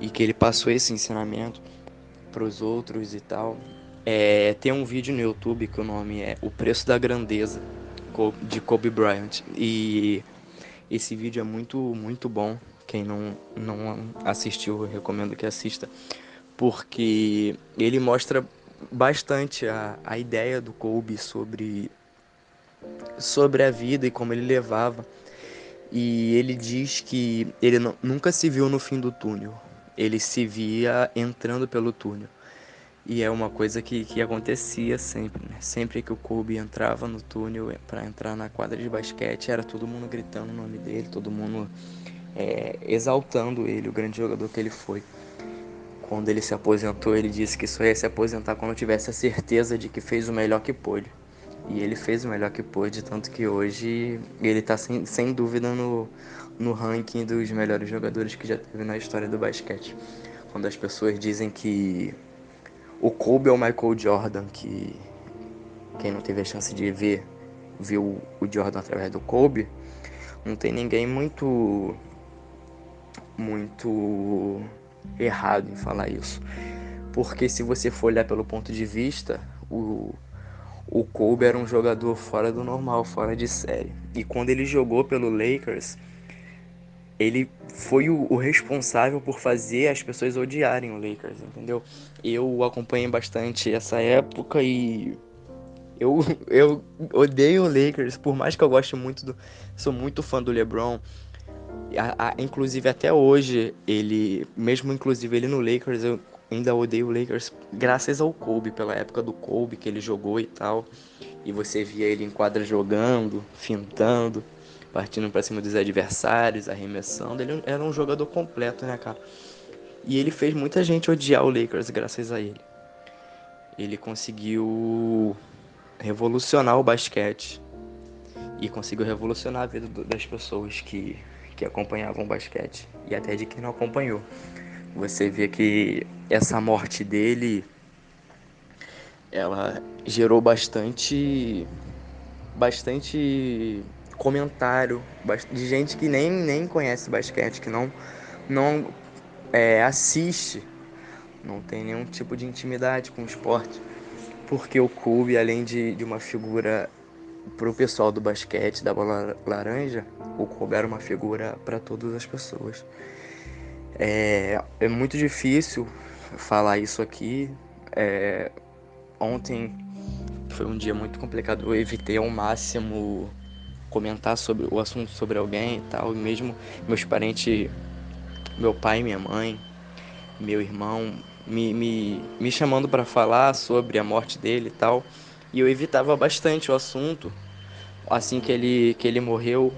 e que ele passou esse ensinamento para os outros e tal. É, tem um vídeo no YouTube que o nome é O Preço da Grandeza de Kobe Bryant. E esse vídeo é muito, muito bom. Quem não, não assistiu, eu recomendo que assista. Porque ele mostra bastante a, a ideia do Kobe sobre, sobre a vida e como ele levava. E ele diz que ele nunca se viu no fim do túnel. Ele se via entrando pelo túnel. E é uma coisa que, que acontecia sempre, né? Sempre que o Kobe entrava no túnel para entrar na quadra de basquete, era todo mundo gritando o nome dele, todo mundo é, exaltando ele, o grande jogador que ele foi. Quando ele se aposentou, ele disse que só ia se aposentar quando tivesse a certeza de que fez o melhor que pôde. E ele fez o melhor que pôde, tanto que hoje ele tá sem, sem dúvida no, no ranking dos melhores jogadores que já teve na história do basquete. Quando as pessoas dizem que o Kobe é o Michael Jordan, que quem não teve a chance de ver, viu o Jordan através do Kobe, não tem ninguém muito muito errado em falar isso. Porque se você for olhar pelo ponto de vista, o, o Kobe era um jogador fora do normal, fora de série. E quando ele jogou pelo Lakers, ele foi o, o, responsável por fazer as pessoas odiarem o Lakers, entendeu? Eu acompanhei bastante essa época e eu, eu odeio o Lakers, por mais que eu goste muito do. Sou muito fã do LeBron. A, a, inclusive até hoje, ele. Mesmo inclusive ele no Lakers, eu ainda odeio o Lakers graças ao Kobe, pela época do Kobe que ele jogou e tal. E você via ele em quadra jogando, fintando partindo para cima dos adversários, arremessando. Ele era um jogador completo, né, cara? E ele fez muita gente odiar o Lakers graças a ele. Ele conseguiu revolucionar o basquete e conseguiu revolucionar a vida das pessoas que, que acompanhavam o basquete e até de quem não acompanhou. Você vê que essa morte dele ela gerou bastante bastante comentário de gente que nem, nem conhece basquete, que não, não é, assiste, não tem nenhum tipo de intimidade com o esporte. Porque o Kobe, além de, de uma figura para o pessoal do basquete, da bola laranja, o Kobe era uma figura para todas as pessoas. É, é muito difícil falar isso aqui. É, ontem foi um dia muito complicado. Eu evitei ao máximo comentar sobre o assunto sobre alguém e tal, e mesmo meus parentes, meu pai, minha mãe, meu irmão, me, me, me chamando para falar sobre a morte dele e tal, e eu evitava bastante o assunto. Assim que ele, que ele morreu,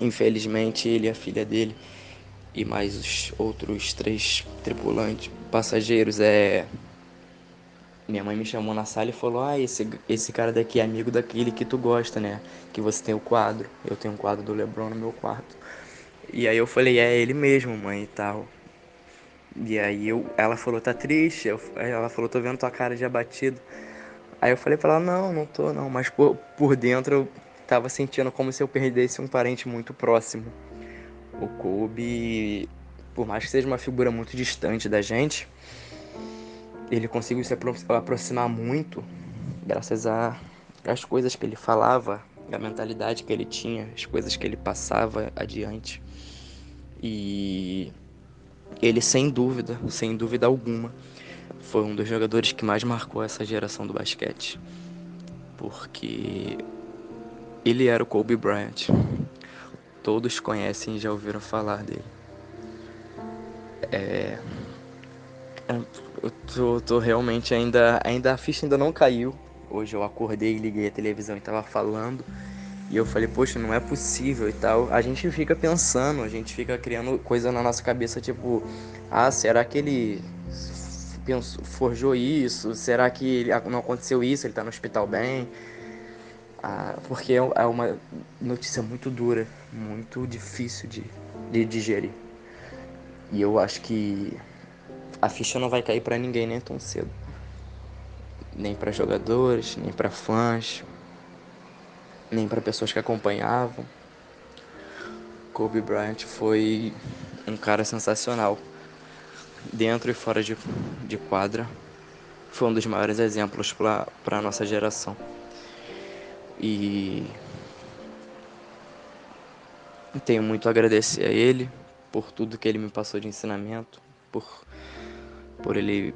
infelizmente ele e a filha dele e mais os outros três tripulantes, passageiros, é minha mãe me chamou na sala e falou: Ah, esse, esse cara daqui é amigo daquele que tu gosta, né? Que você tem o quadro. Eu tenho um quadro do Lebron no meu quarto. E aí eu falei: É ele mesmo, mãe e tal. E aí eu, ela falou: Tá triste? Eu, ela falou: Tô vendo tua cara de abatido. Aí eu falei pra ela: Não, não tô não. Mas por, por dentro eu tava sentindo como se eu perdesse um parente muito próximo. O Kobe, por mais que seja uma figura muito distante da gente ele conseguiu se aproximar muito graças as coisas que ele falava, a mentalidade que ele tinha, as coisas que ele passava adiante. E ele sem dúvida, sem dúvida alguma, foi um dos jogadores que mais marcou essa geração do basquete. Porque ele era o Kobe Bryant. Todos conhecem e já ouviram falar dele. É, eu tô, tô, realmente ainda. Ainda a ficha ainda não caiu. Hoje eu acordei, liguei a televisão e tava falando. E eu falei, poxa, não é possível e tal. A gente fica pensando, a gente fica criando coisa na nossa cabeça, tipo, ah, será que ele pensou, forjou isso? Será que não aconteceu isso? Ele tá no hospital bem? Ah, porque é, é uma notícia muito dura, muito difícil de, de digerir. E eu acho que a ficha não vai cair para ninguém nem tão cedo. Nem para jogadores, nem para fãs, nem para pessoas que acompanhavam. Kobe Bryant foi um cara sensacional. Dentro e fora de, de quadra, foi um dos maiores exemplos para a nossa geração. E tenho muito a agradecer a ele por tudo que ele me passou de ensinamento, por por ele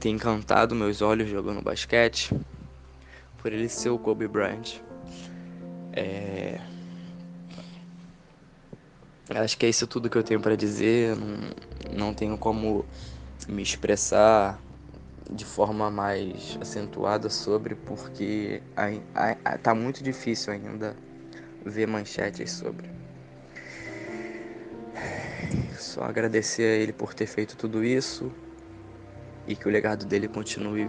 ter encantado meus olhos jogando basquete, por ele ser o Kobe Bryant. É... Acho que é isso tudo que eu tenho para dizer. Não, não tenho como me expressar de forma mais acentuada sobre, porque a, a, tá muito difícil ainda ver manchetes sobre. Só agradecer a ele por ter feito tudo isso, e que o legado dele continue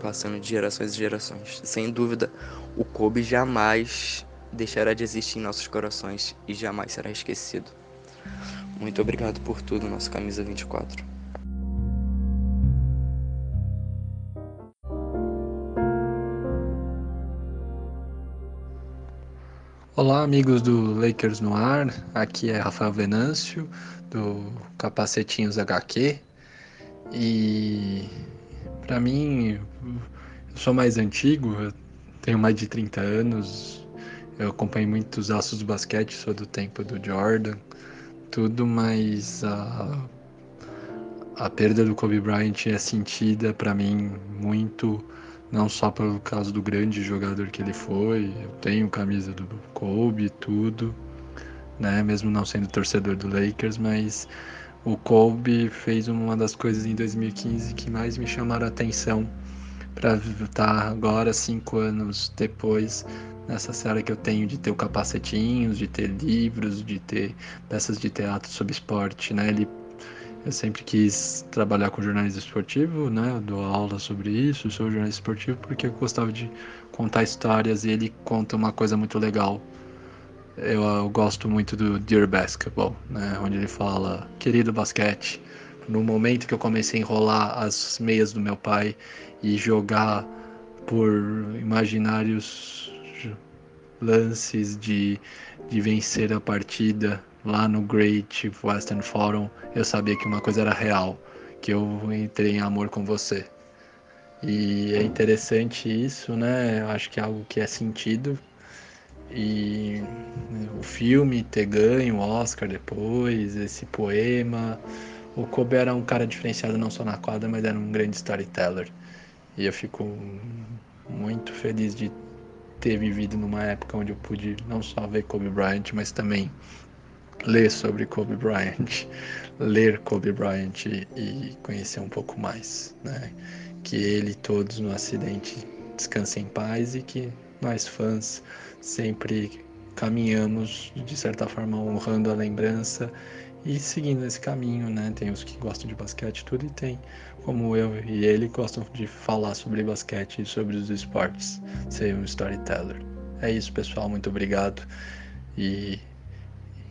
passando de gerações e gerações. Sem dúvida, o Kobe jamais deixará de existir em nossos corações e jamais será esquecido. Muito obrigado por tudo, nosso camisa 24. Olá, amigos do Lakers no Ar. Aqui é Rafael Venâncio, do Capacetinhos HQ. E para mim, eu sou mais antigo, tenho mais de 30 anos. Eu acompanhei muitos aços do basquete, sou do tempo do Jordan, tudo, mas a, a perda do Kobe Bryant é sentida para mim muito não só pelo caso do grande jogador que ele foi, eu tenho camisa do Kobe, tudo, né? Mesmo não sendo torcedor do Lakers, mas o Kobe fez uma das coisas em 2015 que mais me chamaram a atenção para estar agora, cinco anos depois, nessa série que eu tenho de ter o capacetinhos, de ter livros, de ter peças de teatro sobre esporte, né? Ele eu sempre quis trabalhar com jornalismo esportivo, né? Eu dou aula sobre isso, sou jornalista esportivo porque eu gostava de contar histórias e ele conta uma coisa muito legal. Eu, eu gosto muito do Dear Basketball, né? Onde ele fala, querido basquete, no momento que eu comecei a enrolar as meias do meu pai e jogar por imaginários lances de, de vencer a partida lá no Great Western Forum, eu sabia que uma coisa era real, que eu entrei em amor com você. E é interessante isso, né? Eu acho que é algo que é sentido. E o filme ter ganho o Oscar depois, esse poema. O Kobe era um cara diferenciado não só na quadra, mas era um grande storyteller. E eu fico muito feliz de ter vivido numa época onde eu pude não só ver Kobe Bryant, mas também ler sobre Kobe Bryant, ler Kobe Bryant e, conhecer um pouco mais, né? Que ele e todos no acidente descansem em paz e que nós fãs sempre caminhamos de certa forma honrando a lembrança e seguindo esse caminho, né? Tem os que gostam de basquete tudo e tem como eu e ele gostam de falar sobre basquete e sobre os esportes, ser um storyteller. É isso, pessoal, muito obrigado e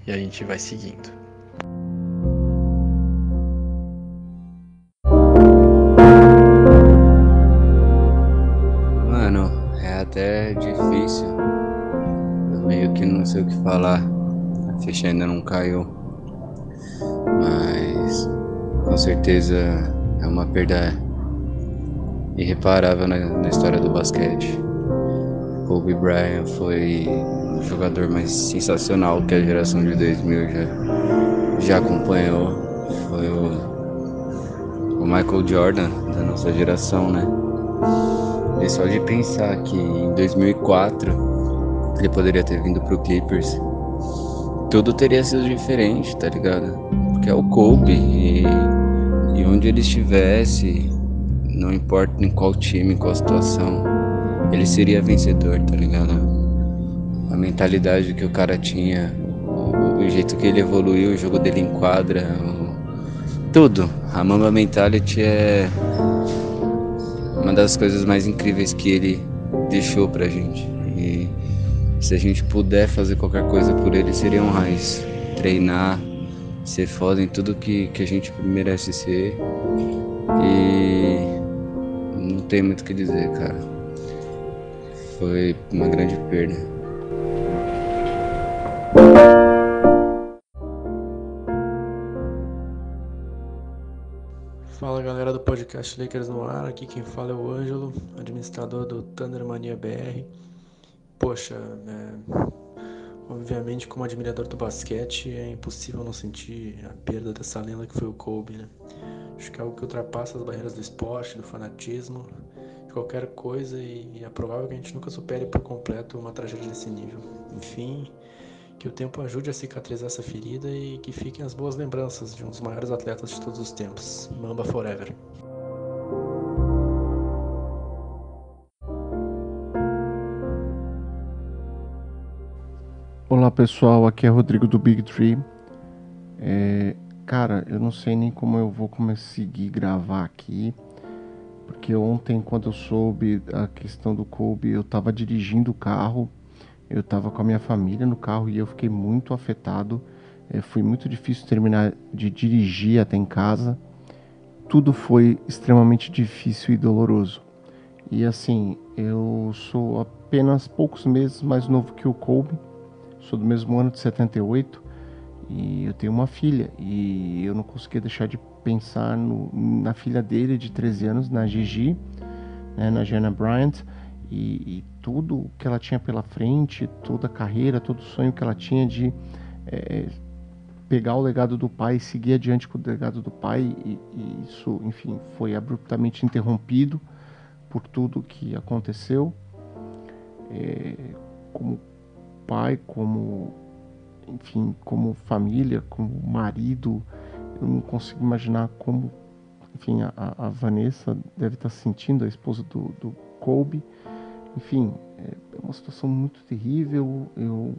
e a gente vai seguindo. Mano, é até difícil. Que não sei o que falar. A ficha ainda não caiu. Mas com certeza é uma perda irreparável na, na história do basquete. Kobe Bryant foi o jogador mais sensacional que a geração de 2000 já, já acompanhou. Foi o, o Michael Jordan da nossa geração, né? E só de pensar que em 2004 ele poderia ter vindo pro Clippers, tudo teria sido diferente, tá ligado? Porque é o Kobe e, e onde ele estivesse, não importa em qual time, em qual situação, ele seria vencedor, tá ligado? a mentalidade que o cara tinha, o, o jeito que ele evoluiu, o jogo dele em quadra, o, tudo. A Mamba Mentality é uma das coisas mais incríveis que ele deixou pra gente. E se a gente puder fazer qualquer coisa por ele, seria honrar isso. Treinar, ser foda em tudo que, que a gente merece ser. E não tem muito o que dizer, cara. Foi uma grande perda. Fala galera do podcast Lakers no ar, aqui quem fala é o Ângelo, administrador do Thunder Mania BR. Poxa, é... obviamente como admirador do basquete é impossível não sentir a perda dessa lenda que foi o Kobe, né? Acho que é algo que ultrapassa as barreiras do esporte, do fanatismo, de qualquer coisa e é provável que a gente nunca supere por completo uma tragédia desse nível. Enfim, que o tempo ajude a cicatrizar essa ferida e que fiquem as boas lembranças de um dos maiores atletas de todos os tempos. Mamba Forever. Olá pessoal, aqui é Rodrigo do Big Tree. É, cara, eu não sei nem como eu vou conseguir gravar aqui, porque ontem, quando eu soube a questão do Kobe, eu estava dirigindo o carro, eu estava com a minha família no carro e eu fiquei muito afetado. É, foi muito difícil terminar de dirigir até em casa. Tudo foi extremamente difícil e doloroso. E assim, eu sou apenas poucos meses mais novo que o Kobe, sou do mesmo ano de 78 e eu tenho uma filha. E eu não conseguia deixar de pensar no, na filha dele de 13 anos, na Gigi, né, na Jenna Bryant. E, e, tudo que ela tinha pela frente, toda a carreira, todo o sonho que ela tinha de é, pegar o legado do pai, seguir adiante com o legado do pai. E, e isso, enfim, foi abruptamente interrompido por tudo que aconteceu. É, como pai, como enfim, como família, como marido, eu não consigo imaginar como, enfim, a, a Vanessa deve estar sentindo, a esposa do, do Colby. Enfim, é uma situação muito terrível. Eu,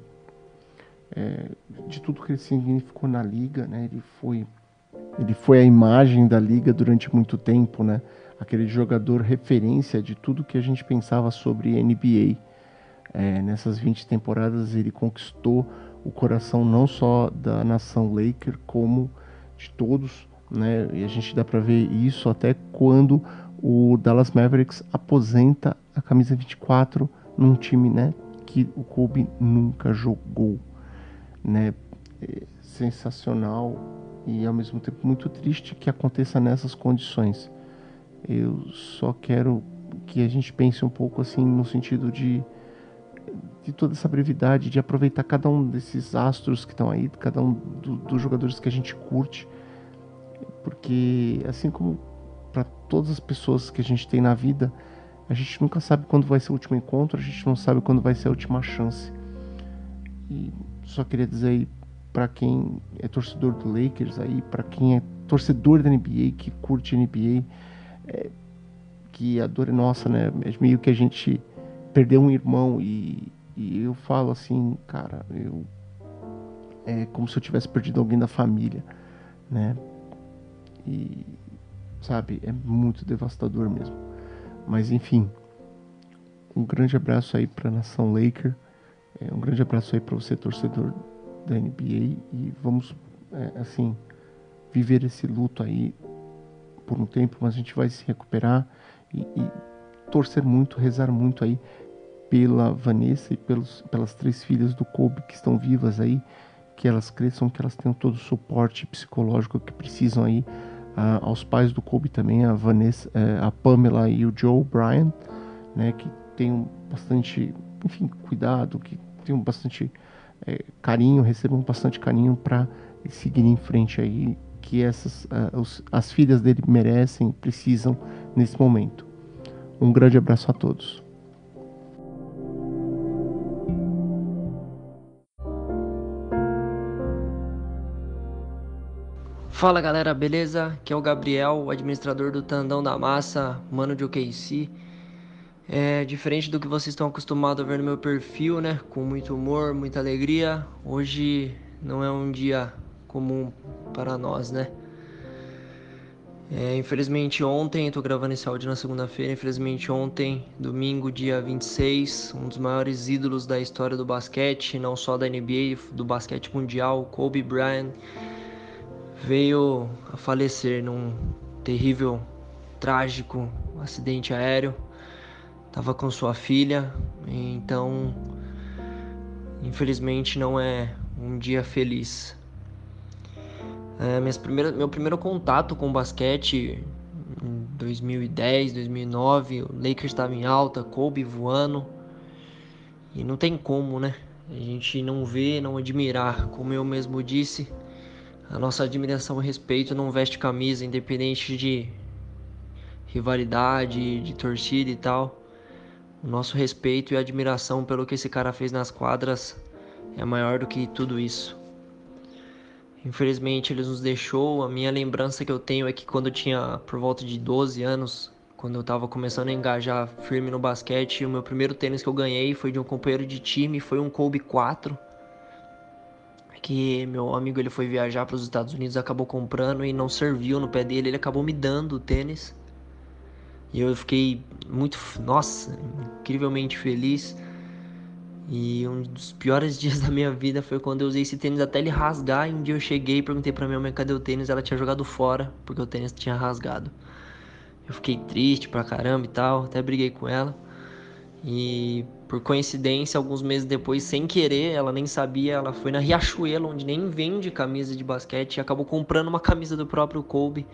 é, de tudo que ele significou na liga, né? Ele foi, ele foi a imagem da liga durante muito tempo, né? aquele jogador referência de tudo que a gente pensava sobre NBA. É, nessas 20 temporadas ele conquistou o coração não só da nação Laker, como de todos, né? E a gente dá para ver isso até quando o Dallas Mavericks aposenta a camisa 24 num time, né, que o Kobe nunca jogou, né? É sensacional e ao mesmo tempo muito triste que aconteça nessas condições. Eu só quero que a gente pense um pouco assim no sentido de de toda essa brevidade, de aproveitar cada um desses astros que estão aí, cada um do, dos jogadores que a gente curte, porque assim como para todas as pessoas que a gente tem na vida, a gente nunca sabe quando vai ser o último encontro, a gente não sabe quando vai ser a última chance. E só queria dizer aí para quem é torcedor do Lakers aí, para quem é torcedor da NBA, que curte NBA, é, que a dor é nossa, né? É meio que a gente perdeu um irmão e, e eu falo assim, cara, eu é como se eu tivesse perdido alguém da família, né? E sabe, é muito devastador mesmo. Mas enfim, um grande abraço aí para a nação Laker, é, um grande abraço aí para você torcedor da NBA e vamos é, assim viver esse luto aí por um tempo, mas a gente vai se recuperar e, e torcer muito, rezar muito aí pela Vanessa e pelos, pelas três filhas do Kobe que estão vivas aí, que elas cresçam, que elas tenham todo o suporte psicológico que precisam aí. Uh, aos pais do Kobe também, a Vanessa, uh, a Pamela e o Joe Bryan, né, que tenham bastante, enfim, cuidado, que tenham bastante uh, carinho, recebam bastante carinho para seguir em frente aí, que essas uh, os, as filhas dele merecem, precisam nesse momento. Um grande abraço a todos. Fala galera, beleza? Aqui é o Gabriel, o administrador do Tandão da Massa, mano de OKC. É diferente do que vocês estão acostumados a ver no meu perfil, né? Com muito humor, muita alegria. Hoje não é um dia comum para nós, né? É, infelizmente ontem, tô gravando esse áudio na segunda-feira, infelizmente ontem, domingo, dia 26, um dos maiores ídolos da história do basquete, não só da NBA, do basquete mundial, Kobe Bryant veio a falecer num terrível, trágico acidente aéreo. Tava com sua filha, então infelizmente não é um dia feliz. É, minhas primeiras, meu primeiro contato com basquete em 2010, 2009, o Lakers estava em alta, Kobe voando. E não tem como, né? A gente não vê, não admirar, como eu mesmo disse. A nossa admiração e respeito não veste camisa, independente de rivalidade, de torcida e tal. O nosso respeito e admiração pelo que esse cara fez nas quadras é maior do que tudo isso. Infelizmente ele nos deixou. A minha lembrança que eu tenho é que quando eu tinha por volta de 12 anos, quando eu estava começando a engajar firme no basquete, o meu primeiro tênis que eu ganhei foi de um companheiro de time, foi um Kobe 4 que meu amigo ele foi viajar para os Estados Unidos, acabou comprando e não serviu no pé dele, ele acabou me dando o tênis. E eu fiquei muito, nossa, incrivelmente feliz. E um dos piores dias da minha vida foi quando eu usei esse tênis até ele rasgar. E um dia eu cheguei e perguntei pra minha mãe cadê o tênis. Ela tinha jogado fora porque o tênis tinha rasgado. Eu fiquei triste pra caramba e tal. Até briguei com ela. E por coincidência, alguns meses depois, sem querer, ela nem sabia, ela foi na Riachuelo, onde nem vende camisa de basquete, e acabou comprando uma camisa do próprio Kobe,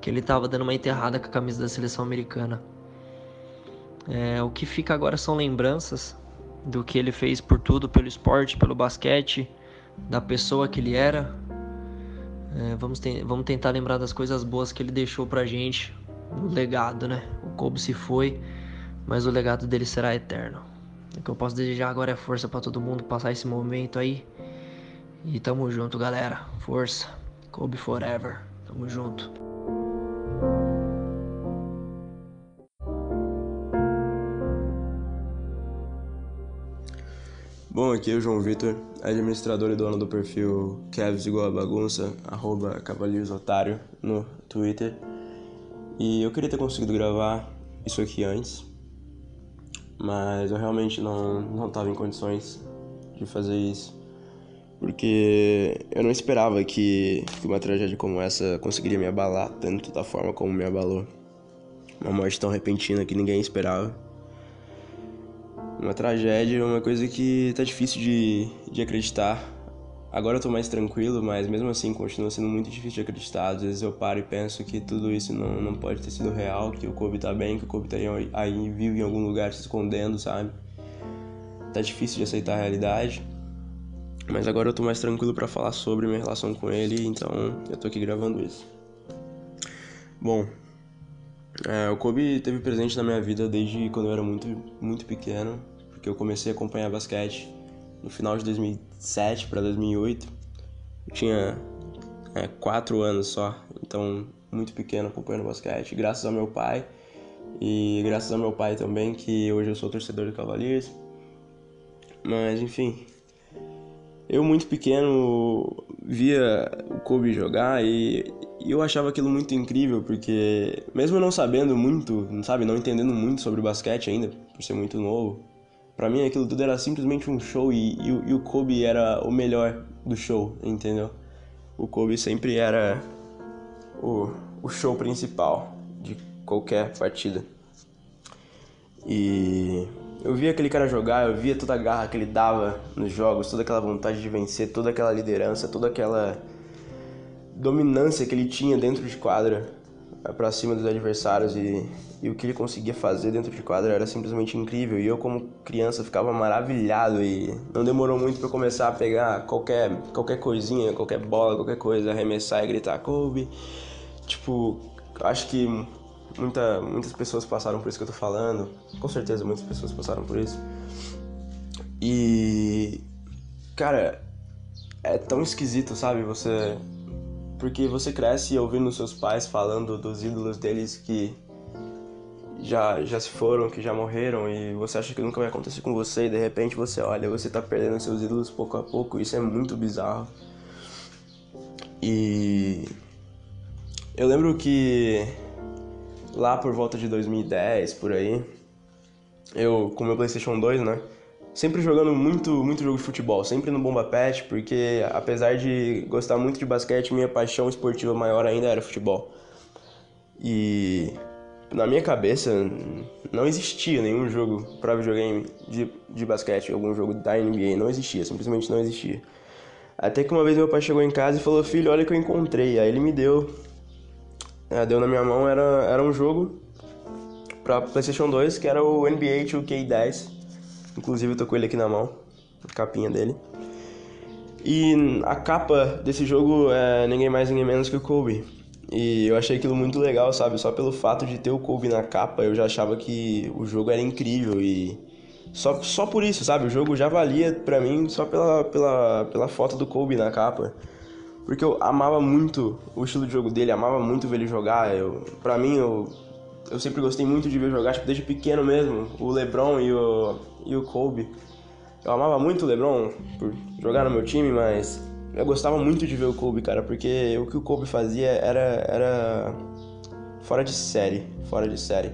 que ele tava dando uma enterrada com a camisa da seleção americana. É, o que fica agora são lembranças do que ele fez por tudo, pelo esporte, pelo basquete, da pessoa que ele era. É, vamos, te vamos tentar lembrar das coisas boas que ele deixou pra gente, o legado, né? O Kobe se foi mas o legado dele será eterno. O que eu posso desejar agora é força para todo mundo passar esse momento aí. E tamo junto, galera. Força. Kobe Forever. Tamo junto. Bom, aqui é o João Vitor, administrador e dono do perfil Kevs igual a bagunça, arroba no Twitter. E eu queria ter conseguido gravar isso aqui antes, mas eu realmente não não estava em condições de fazer isso. Porque eu não esperava que, que uma tragédia como essa conseguiria me abalar tanto da forma como me abalou. Uma morte tão repentina que ninguém esperava. Uma tragédia uma coisa que tá difícil de, de acreditar Agora eu tô mais tranquilo, mas mesmo assim continua sendo muito difícil de acreditar. Às vezes eu paro e penso que tudo isso não, não pode ter sido real, que o Kobe tá bem, que o Kobe tá aí, aí em algum lugar se escondendo, sabe? Tá difícil de aceitar a realidade. Mas agora eu tô mais tranquilo para falar sobre minha relação com ele, então eu tô aqui gravando isso. Bom, é, o Kobe teve presente na minha vida desde quando eu era muito, muito pequeno, porque eu comecei a acompanhar basquete no final de 2007 para 2008. Eu tinha é, quatro anos só, então muito pequeno acompanhando basquete, graças ao meu pai e graças ao meu pai também, que hoje eu sou torcedor do Cavaliers. Mas enfim, eu muito pequeno via o Kobe jogar e, eu achava aquilo muito incrível, porque mesmo não sabendo muito, sabe, não entendendo muito sobre basquete ainda, por ser muito novo, Pra mim aquilo tudo era simplesmente um show e, e, e, o Kobe era o melhor do show, entendeu? O Kobe sempre era o, o show principal de qualquer partida. E eu via aquele cara jogar, eu via toda a garra que ele dava nos jogos, toda aquela vontade de vencer, toda aquela liderança, toda aquela dominância que ele tinha dentro de quadra para cima dos adversários e, e o que ele conseguia fazer dentro de quadra era simplesmente incrível e eu como criança ficava maravilhado e não demorou muito para começar a pegar qualquer qualquer coisinha, qualquer bola, qualquer coisa, arremessar e gritar Kobe. Tipo, acho que muita, muitas pessoas passaram por isso que eu tô falando. Com certeza muitas pessoas passaram por isso. E cara, é tão esquisito, sabe? Você porque você cresce ouvindo seus pais falando dos ídolos deles que já, já se foram, que já morreram e você acha que nunca vai acontecer com você e de repente você olha, você tá perdendo seus ídolos pouco a pouco, isso é muito bizarro. E eu lembro que lá por volta de 2010, por aí, eu com meu PlayStation 2, né? Sempre jogando muito, muito jogo de futebol, sempre no Bomba Pet, porque apesar de gostar muito de basquete, minha paixão esportiva maior ainda era futebol. E na minha cabeça não existia nenhum jogo para videogame de, de basquete, algum jogo da NBA, não existia, simplesmente não existia. Até que uma vez meu pai chegou em casa e falou: Filho, olha o que eu encontrei. Aí ele me deu, é, deu na minha mão, era, era um jogo para PlayStation 2 que era o NBA 2K10 Inclusive eu tô com ele aqui na mão, a capinha dele. E a capa desse jogo é ninguém mais, ninguém menos que o Kobe. E eu achei aquilo muito legal, sabe? Só pelo fato de ter o Kobe na capa, eu já achava que o jogo era incrível e só, só por isso, sabe? O jogo já valia pra mim só pela, pela, pela foto do Kobe na capa. Porque eu amava muito o estilo de jogo dele, amava muito ver ele jogar. Eu, pra mim, eu eu sempre gostei muito de ver jogar, tipo, desde pequeno mesmo, o LeBron e o, e o Kobe. Eu amava muito o LeBron por jogar no meu time, mas eu gostava muito de ver o Kobe, cara, porque o que o Kobe fazia era, era fora de série, fora de série.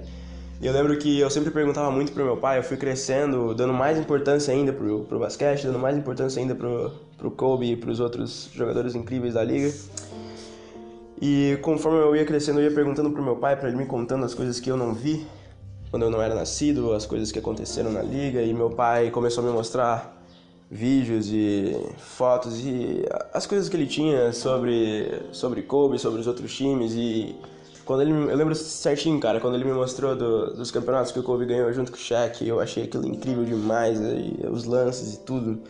E eu lembro que eu sempre perguntava muito pro meu pai, eu fui crescendo, dando mais importância ainda pro, pro basquete, dando mais importância ainda pro, pro Kobe e pros outros jogadores incríveis da liga. E conforme eu ia crescendo, eu ia perguntando pro meu pai para ele me contando as coisas que eu não vi quando eu não era nascido, as coisas que aconteceram na liga, e meu pai começou a me mostrar vídeos e fotos e as coisas que ele tinha sobre sobre Kobe, sobre os outros times e quando ele eu lembro certinho, cara, quando ele me mostrou do, dos campeonatos que o Kobe ganhou junto com o Shaq, eu achei aquilo incrível demais, os lances e tudo.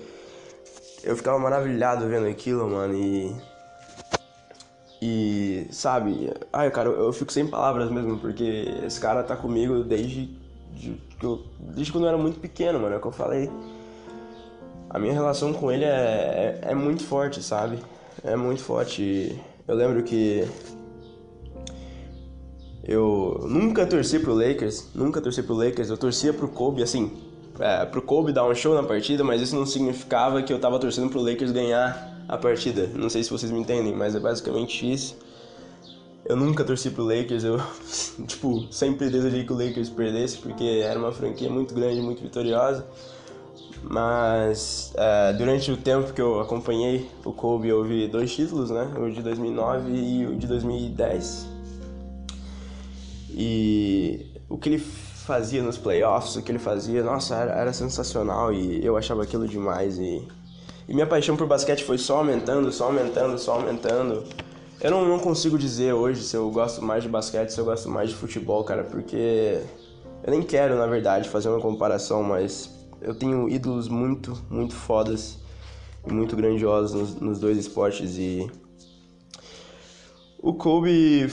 Eu ficava maravilhado vendo aquilo, mano, e e sabe, ai, cara, eu, eu fico sem palavras mesmo, porque esse cara tá comigo desde de, desde quando eu era muito pequeno, mano, é o que eu falei a minha relação com ele é, é, é, muito forte, sabe? É muito forte. Eu lembro que eu nunca torci pro Lakers, nunca torci pro Lakers, eu torcia pro Kobe, assim, é, pro Kobe dar um show na partida, mas isso não significava que eu tava torcendo pro Lakers ganhar a partida. Não sei se vocês me entendem, mas é basicamente isso. Eu nunca torci pro Lakers, eu, tipo, sempre desejei que o Lakers perdesse, porque era uma franquia muito grande, muito vitoriosa. Mas é, durante o tempo que eu acompanhei o Kobe, eu vi dois títulos, né? O de 2009 e o de 2010. E o que ele fazia nos playoffs, o que ele fazia, nossa, era, era sensacional e eu achava aquilo demais. E, e, minha paixão por basquete foi só aumentando, só aumentando, só aumentando. Eu não, não consigo dizer hoje se eu gosto mais de basquete, se eu gosto mais de futebol, cara, porque eu nem quero, na verdade, fazer uma comparação, mas eu tenho ídolos muito, muito fodas e muito grandiosos nos, nos dois esportes e o Kobe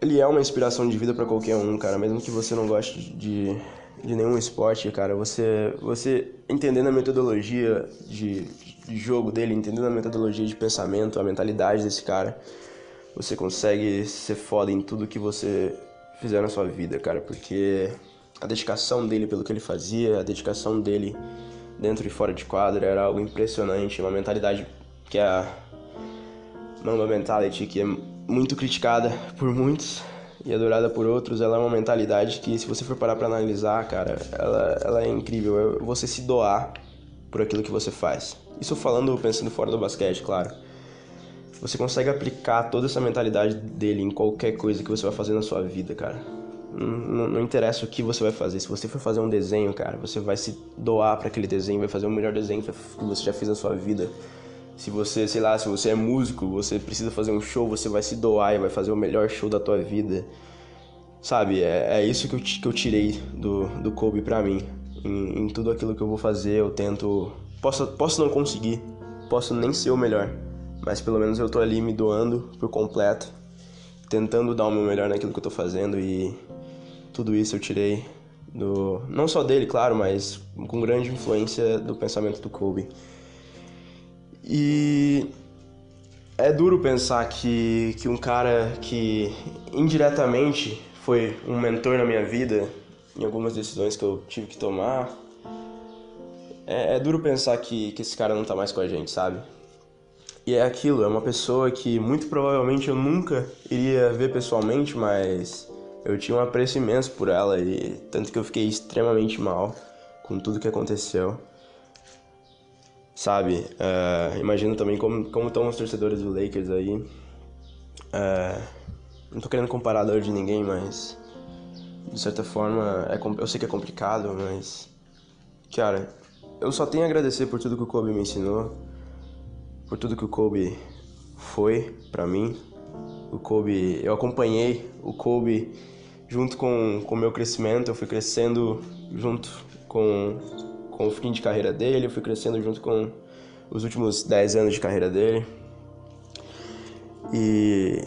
ele é uma inspiração de vida para qualquer um, cara, mesmo que você não goste de, de nenhum esporte, cara, você você entendendo a metodologia de, de jogo dele, entendendo a metodologia de pensamento, a mentalidade desse cara, você consegue ser foda em tudo que você fizer na sua vida, cara, porque a dedicação dele pelo que ele fazia, a dedicação dele dentro e fora de quadra era algo impressionante, uma mentalidade que é a Mamba Mentality, que é muito criticada por muitos e adorada por outros, ela é uma mentalidade que se você for parar para analisar, cara, ela, ela é incrível, é você se doar por aquilo que você faz. Isso falando pensando fora do basquete, claro. Você consegue aplicar toda essa mentalidade dele em qualquer coisa que você vai fazer na sua vida, cara não, não, interessa o que você vai fazer. Se você for fazer um desenho, cara, você vai se doar para aquele desenho, vai fazer o melhor desenho que você já fez na sua vida. Se você, sei lá, se você é músico, você precisa fazer um show, você vai se doar e vai fazer o melhor show da tua vida. Sabe, é, é isso que eu, que eu tirei do, do Kobe pra mim. Em, em tudo aquilo que eu vou fazer, eu tento. Posso, posso não conseguir, posso nem ser o melhor, mas pelo menos eu tô ali me doando por completo, tentando dar o meu melhor naquilo que eu tô fazendo e tudo isso eu tirei do não só dele, claro, mas com grande influência do pensamento do Kobe. E é duro pensar que, que um cara que indiretamente foi um mentor na minha vida, em algumas decisões que eu tive que tomar, é, é duro pensar que, que esse cara não tá mais com a gente, sabe? E é aquilo, é uma pessoa que muito provavelmente eu nunca iria ver pessoalmente, mas eu tinha um apreço imenso por ela e tanto que eu fiquei extremamente mal com tudo que aconteceu. Sabe, uh, imagino também como, como estão os torcedores do Lakers aí. Uh, não tô querendo comparar a dor de ninguém, mas de certa forma é, eu sei que é complicado, mas cara, eu só tenho a agradecer por tudo que o Kobe me ensinou, por tudo que o Kobe foi para mim, o Kobe, eu acompanhei o Kobe junto com o meu crescimento, eu fui crescendo junto com, com o fim de carreira dele, eu fui crescendo junto com os últimos 10 anos de carreira dele. E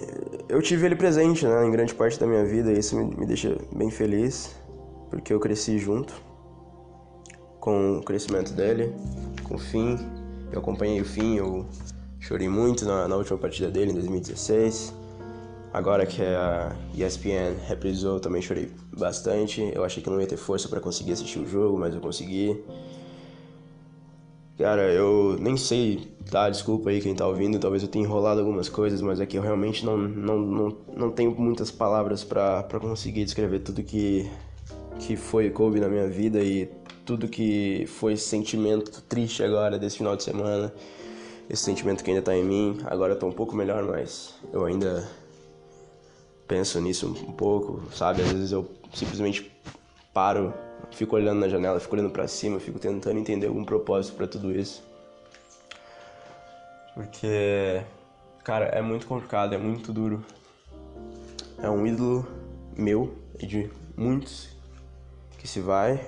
eu tive ele presente né, em grande parte da minha vida e isso me, me deixa bem feliz, porque eu cresci junto com o crescimento dele, com o fim. Eu acompanhei o fim, eu chorei muito na, na última partida dele em 2016. Agora que a ESPN reprisou, também chorei bastante. Eu achei que não ia ter força para conseguir assistir o jogo, mas eu consegui. Cara, eu nem sei, tá? Desculpa aí quem tá ouvindo, talvez eu tenha enrolado algumas coisas, mas é que eu realmente não, não, não, não tenho muitas palavras para conseguir descrever tudo que, que foi Kobe na minha vida e tudo que foi sentimento triste agora desse final de semana. Esse sentimento que ainda tá em mim. Agora eu tô um pouco melhor, mas eu ainda penso nisso um pouco, sabe? Às vezes eu simplesmente paro fico olhando na janela, fico olhando para cima, fico tentando entender algum propósito para tudo isso. Porque, cara, é muito complicado, é muito duro. É um ídolo meu e de muitos que se vai,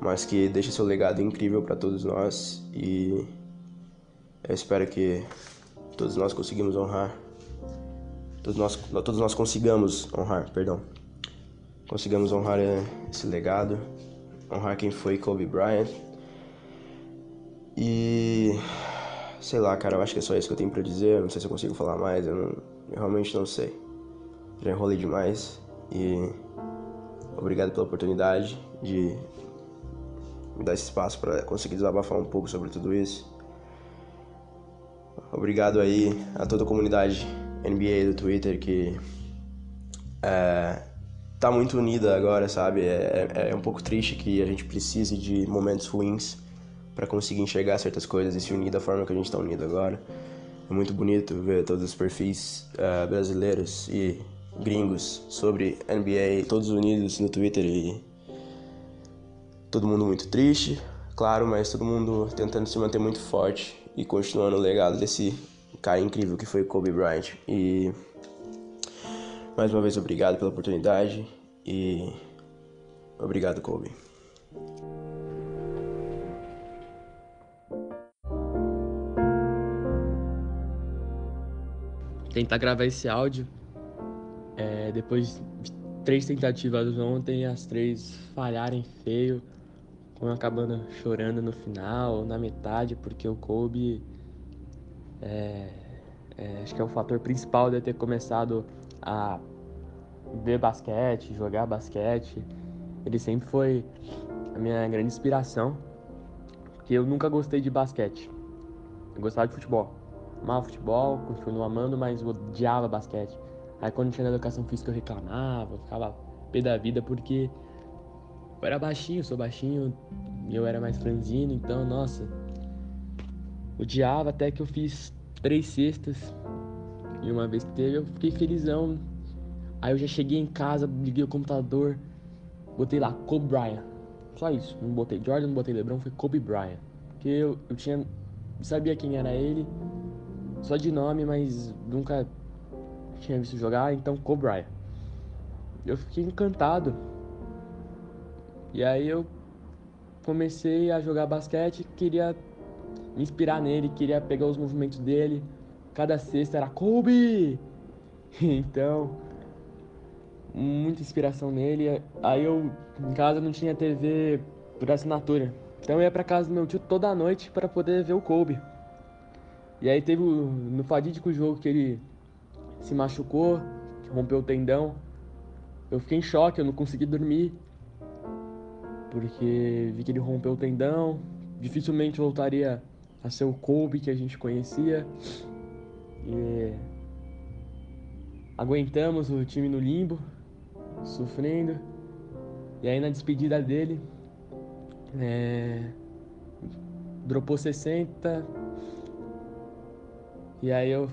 mas que deixa seu legado incrível para todos nós e eu espero que todos nós conseguimos honrar, todos nós, todos nós consigamos honrar, perdão, consigamos honrar eh, esse legado, honrar quem foi Kobe Bryant. E sei lá, cara, eu acho que é só isso que eu tenho para dizer. Não sei se eu consigo falar mais, eu, não, eu realmente não sei. Já enrolei demais e obrigado pela oportunidade de me dar esse espaço para conseguir desabafar um pouco sobre tudo isso. Obrigado aí a toda a comunidade NBA do Twitter que é, tá muito unida agora, sabe? É, é, é, um pouco triste que a gente precise de momentos ruins para conseguir enxergar certas coisas e se unir da forma que a gente tá unido agora. É muito bonito ver todos os perfis uh, brasileiros e gringos sobre NBA, todos unidos no Twitter e todo mundo muito triste, claro, mas todo mundo tentando se manter muito forte e continuando o legado desse cara incrível que foi Kobe Bryant. E mais uma vez, obrigado pela oportunidade e obrigado, Kobe. Tentar gravar esse áudio. É, depois de três tentativas ontem, as três falharem feio, com acabando chorando no final, na metade, porque o Kobe é, é, acho que é o fator principal de eu ter começado a ver basquete, jogar basquete. Ele sempre foi a minha grande inspiração, porque eu nunca gostei de basquete. Eu gostava de futebol. Amava futebol, continuo amando, mas odiava basquete. Aí quando tinha na educação física eu reclamava, ficava pé da vida porque eu era baixinho, sou baixinho, eu era mais franzino, então, nossa, odiava até que eu fiz três cestas. E uma vez que teve, eu fiquei felizão. Aí eu já cheguei em casa, liguei o computador, botei lá Kobe Bryant. Só isso. Não botei Jordan, não botei LeBron, foi Kobe Bryant. Porque eu, eu tinha. Sabia quem era ele, só de nome, mas nunca tinha visto jogar, então Kobe Bryant. Eu fiquei encantado. E aí eu comecei a jogar basquete, queria inspirar nele, queria pegar os movimentos dele. Cada sexta era Kobe! Então, muita inspiração nele. Aí eu, em casa, não tinha TV por assinatura. Então eu ia pra casa do meu tio toda noite para poder ver o Kobe. E aí teve o, no fadídico jogo que ele se machucou, rompeu o tendão. Eu fiquei em choque, eu não consegui dormir. Porque vi que ele rompeu o tendão. Dificilmente voltaria a ser o que a gente conhecia. E aguentamos o time no limbo, sofrendo. E aí na despedida dele, é, dropou 60. E aí eu,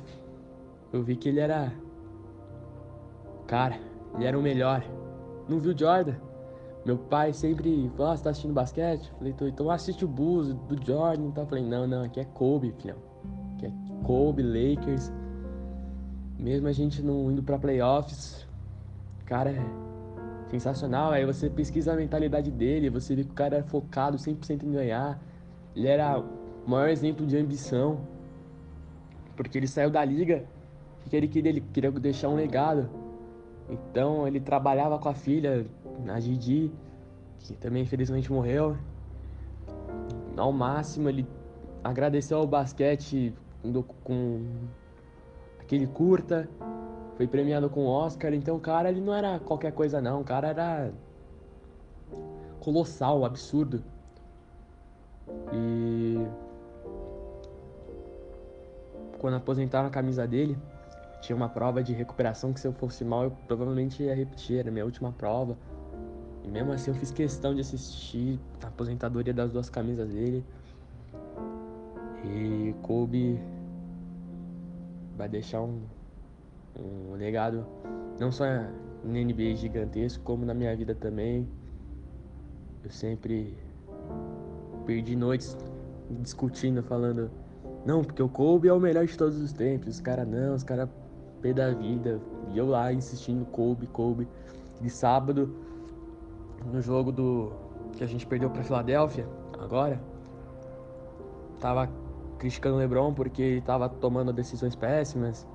eu vi que ele era. Cara, ele era o melhor. Não viu Jordan? Meu pai sempre falou, ah, você tá assistindo basquete? Falei, tô, então assiste o Bulls, do Jordan. Então, falei, não, não, aqui é Kobe, filhão. Aqui é Kobe, Lakers. Mesmo a gente não indo pra playoffs, cara, é sensacional. Aí você pesquisa a mentalidade dele, você vê que o cara é focado 100% em ganhar. Ele era o maior exemplo de ambição. Porque ele saiu da liga, o que ele queria? Ele queria deixar um legado. Então ele trabalhava com a filha, a Gigi, que também infelizmente morreu. Ao máximo ele agradeceu ao basquete com aquele curta, foi premiado com Oscar, então o cara ele não era qualquer coisa não, o cara era colossal, absurdo. E quando aposentaram a camisa dele, tinha uma prova de recuperação que se eu fosse mal eu provavelmente ia repetir, era minha última prova. E mesmo assim eu fiz questão de assistir a aposentadoria das duas camisas dele. E Kobe vai deixar um, um legado não só na NBA gigantesco, como na minha vida também. Eu sempre perdi noites discutindo, falando, não, porque o Kobe é o melhor de todos os tempos. Os caras não, os caras pé da vida. E eu lá insistindo, Kobe, Kobe. De sábado, no jogo do que a gente perdeu para Filadélfia, agora, tava criticando o LeBron porque ele tava tomando decisões péssimas.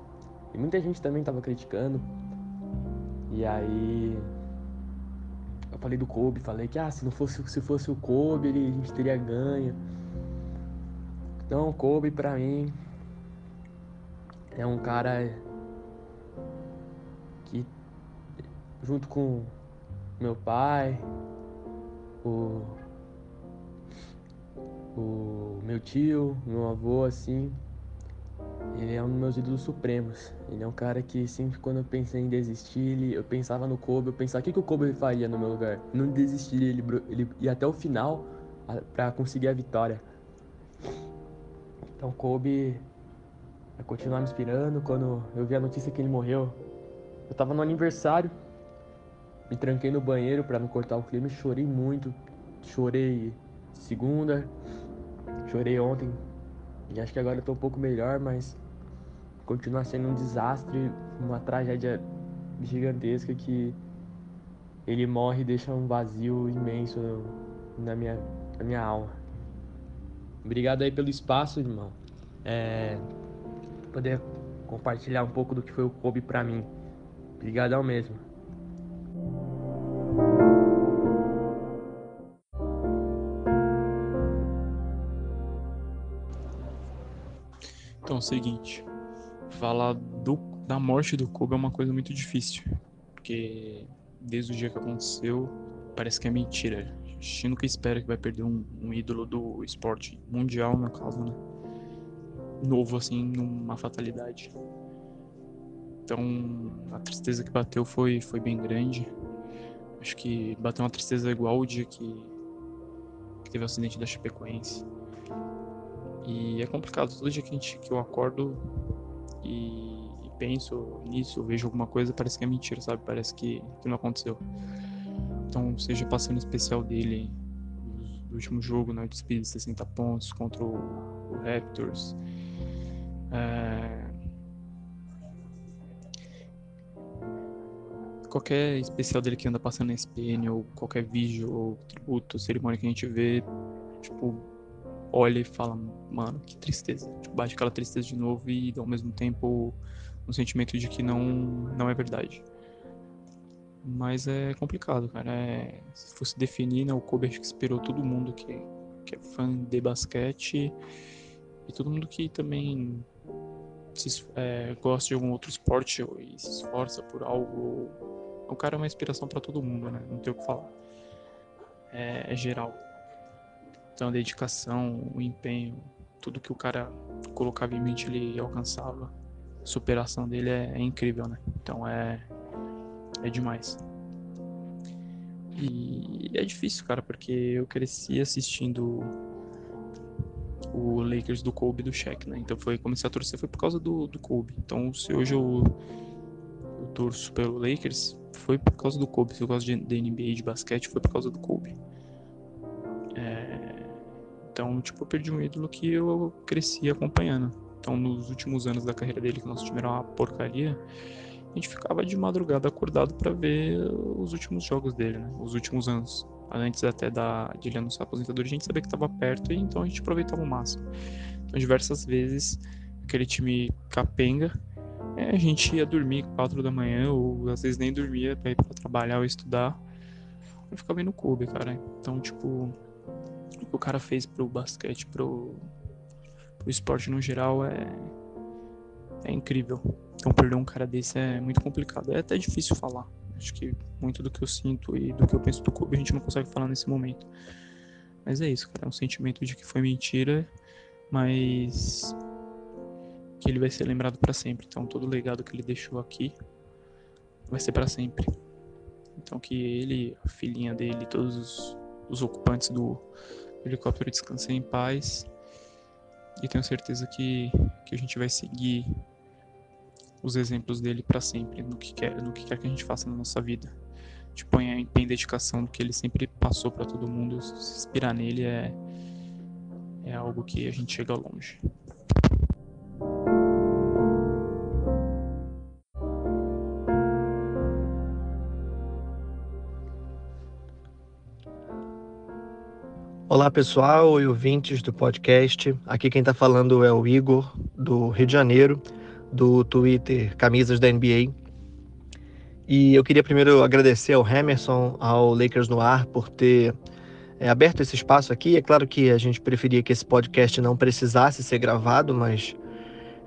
E muita gente também tava criticando. E aí eu falei do Kobe, falei que ah, se não fosse se fosse o Kobe, ele, a gente teria ganho. Então, o Kobe pra mim é um cara junto com meu pai, o, o meu tio, meu avô, assim, ele é um dos meus ídolos supremos. Ele é um cara que sempre quando eu pensei em desistir, ele, eu pensava no Kobe, eu pensava o que, que o Kobe faria no meu lugar. Não desistir, ele, ele ia até o final para conseguir a vitória. Então Kobe vai continuar me inspirando. Quando eu vi a notícia que ele morreu, eu tava no aniversário me tranquei no banheiro para não cortar o clima e chorei muito. Chorei segunda, chorei ontem. E acho que agora eu tô um pouco melhor, mas continua sendo um desastre, uma tragédia gigantesca que ele morre e deixa um vazio imenso na minha, na minha alma. Obrigado aí pelo espaço, irmão. É, poder compartilhar um pouco do que foi o Kobe para mim. Obrigadão mesmo. O seguinte, falar do, da morte do Kobe é uma coisa muito difícil, porque desde o dia que aconteceu, parece que é mentira. A gente nunca espera que vai perder um, um ídolo do esporte mundial, no caso, né? Novo, assim, numa fatalidade. Então, a tristeza que bateu foi, foi bem grande. Acho que bateu uma tristeza igual o dia que, que teve o acidente da Chapecoense. E é complicado. Todo dia que, a gente, que eu acordo e, e penso nisso, vejo alguma coisa, parece que é mentira, sabe? Parece que, que não aconteceu. Então, seja passando especial dele do último jogo, né? Despedida de 60 pontos contra o, o Raptors. É... Qualquer especial dele que anda passando na SPN, ou qualquer vídeo, ou tributo, cerimônia que a gente vê, tipo, olha e fala, mano, que tristeza. Tipo, bate aquela tristeza de novo e ao mesmo tempo um sentimento de que não, não é verdade. Mas é complicado, cara. É, se fosse definir, né, o Kobe acho que esperou todo mundo que, que é fã de basquete e todo mundo que também se, é, gosta de algum outro esporte e se esforça por algo. O cara é uma inspiração para todo mundo, né? Não tem o que falar. É, é geral. Então a dedicação, o empenho, tudo que o cara colocava em mente ele alcançava. A superação dele é, é incrível, né? Então é é demais. E é difícil, cara, porque eu cresci assistindo o Lakers do Kobe do Shaq, né? Então foi comecei a torcer foi por causa do, do Kobe. Então se hoje eu, eu torço pelo Lakers, foi por causa do Kobe. Se eu gosto de, de NBA de basquete, foi por causa do Kobe. Então, tipo, eu perdi um ídolo que eu cresci acompanhando. Então, nos últimos anos da carreira dele, que nosso time era uma porcaria, a gente ficava de madrugada acordado para ver os últimos jogos dele, né? Os últimos anos. Antes até da, de ele anunciar a aposentadoria, a gente sabia que estava perto e então a gente aproveitava o máximo. Então, diversas vezes, aquele time capenga, é, a gente ia dormir 4 da manhã, ou às vezes nem dormia pra ir pra trabalhar ou estudar. Eu ficava vendo o clube, cara. Então, tipo, que o cara fez pro basquete, pro, pro esporte no geral é, é incrível. Então perder um cara desse é muito complicado. É até difícil falar. Acho que muito do que eu sinto e do que eu penso do clube a gente não consegue falar nesse momento. Mas é isso, cara. É um sentimento de que foi mentira, mas que ele vai ser lembrado para sempre. Então todo o legado que ele deixou aqui vai ser para sempre. Então que ele, a filhinha dele, todos os, os ocupantes do helicóptero descansem em paz. E tenho certeza que, que a gente vai seguir os exemplos dele para sempre no que quer, no que quer que a gente faça na nossa vida. Tipo, em, em dedicação do que ele sempre passou para todo mundo, se inspirar nele é é algo que a gente chega longe. Olá pessoal e ouvintes do podcast. Aqui quem está falando é o Igor, do Rio de Janeiro, do Twitter Camisas da NBA. E eu queria primeiro agradecer ao Emerson, ao Lakers no Ar, por ter é, aberto esse espaço aqui. É claro que a gente preferia que esse podcast não precisasse ser gravado, mas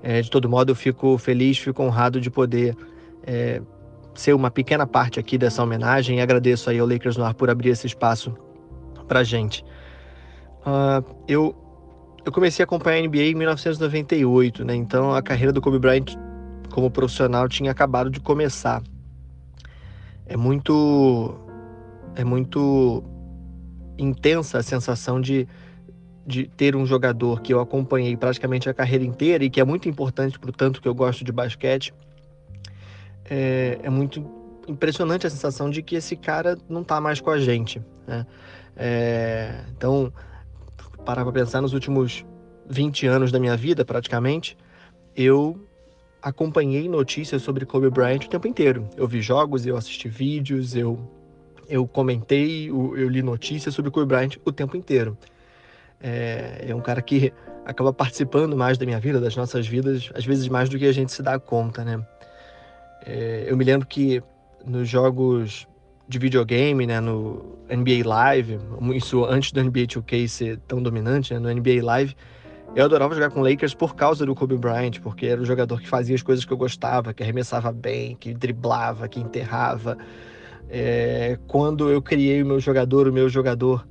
é, de todo modo eu fico feliz, fico honrado de poder é, ser uma pequena parte aqui dessa homenagem e agradeço aí ao Lakers no Ar por abrir esse espaço para gente. Uh, eu, eu comecei a acompanhar a NBA em 1998, né? Então a carreira do Kobe Bryant como profissional tinha acabado de começar. É muito é muito intensa a sensação de, de ter um jogador que eu acompanhei praticamente a carreira inteira e que é muito importante para o tanto que eu gosto de basquete. É, é muito impressionante a sensação de que esse cara não está mais com a gente. Né? É, então, parar para pensar nos últimos 20 anos da minha vida, praticamente, eu acompanhei notícias sobre Kobe Bryant o tempo inteiro. Eu vi jogos, eu assisti vídeos, eu, eu comentei, eu, li notícias sobre Kobe Bryant o tempo inteiro. É, é um cara que acaba participando mais da minha vida, das nossas vidas, às vezes mais do que a gente se dá conta, né? É, eu me lembro que nos jogos de videogame, né, no NBA Live, isso antes do NBA 2K ser tão dominante, né, no NBA Live, eu adorava jogar com Lakers por causa do Kobe Bryant, porque era o jogador que fazia as coisas que eu gostava, que arremessava bem, que driblava, que enterrava. É, quando eu criei o meu jogador, o meu jogador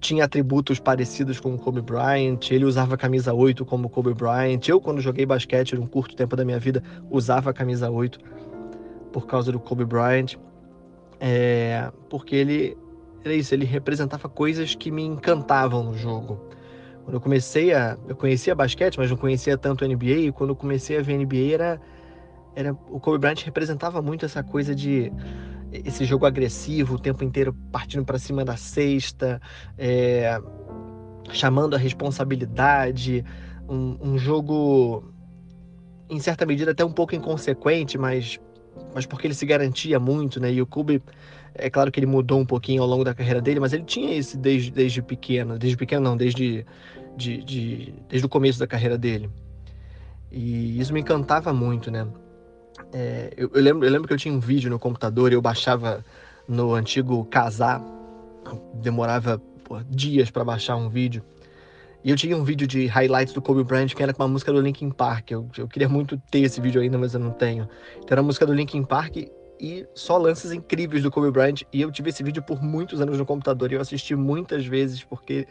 tinha atributos parecidos com o Kobe Bryant, ele usava camisa 8 como Kobe Bryant. Eu, quando joguei basquete, num curto tempo da minha vida, usava camisa 8 por causa do Kobe Bryant. É, porque ele era isso, ele representava coisas que me encantavam no jogo. Quando eu comecei a. Eu conhecia basquete, mas não conhecia tanto NBA, e quando eu comecei a ver NBA era. era o Kobe Bryant representava muito essa coisa de. Esse jogo agressivo, o tempo inteiro partindo para cima da cesta, é, chamando a responsabilidade, um, um jogo, em certa medida, até um pouco inconsequente, mas mas porque ele se garantia muito, né? E o Kobe, é claro que ele mudou um pouquinho ao longo da carreira dele, mas ele tinha esse desde, desde pequeno, desde pequeno não, desde, de, de, desde o começo da carreira dele. E isso me encantava muito, né? É, eu, eu, lembro, eu lembro que eu tinha um vídeo no computador eu baixava no antigo Casar, demorava pô, dias para baixar um vídeo. E eu tinha um vídeo de highlights do Kobe Bryant que era com uma música do Linkin Park. Eu, eu queria muito ter esse vídeo ainda, mas eu não tenho. Então era a música do Linkin Park e só lances incríveis do Kobe Bryant. E eu tive esse vídeo por muitos anos no computador e eu assisti muitas vezes porque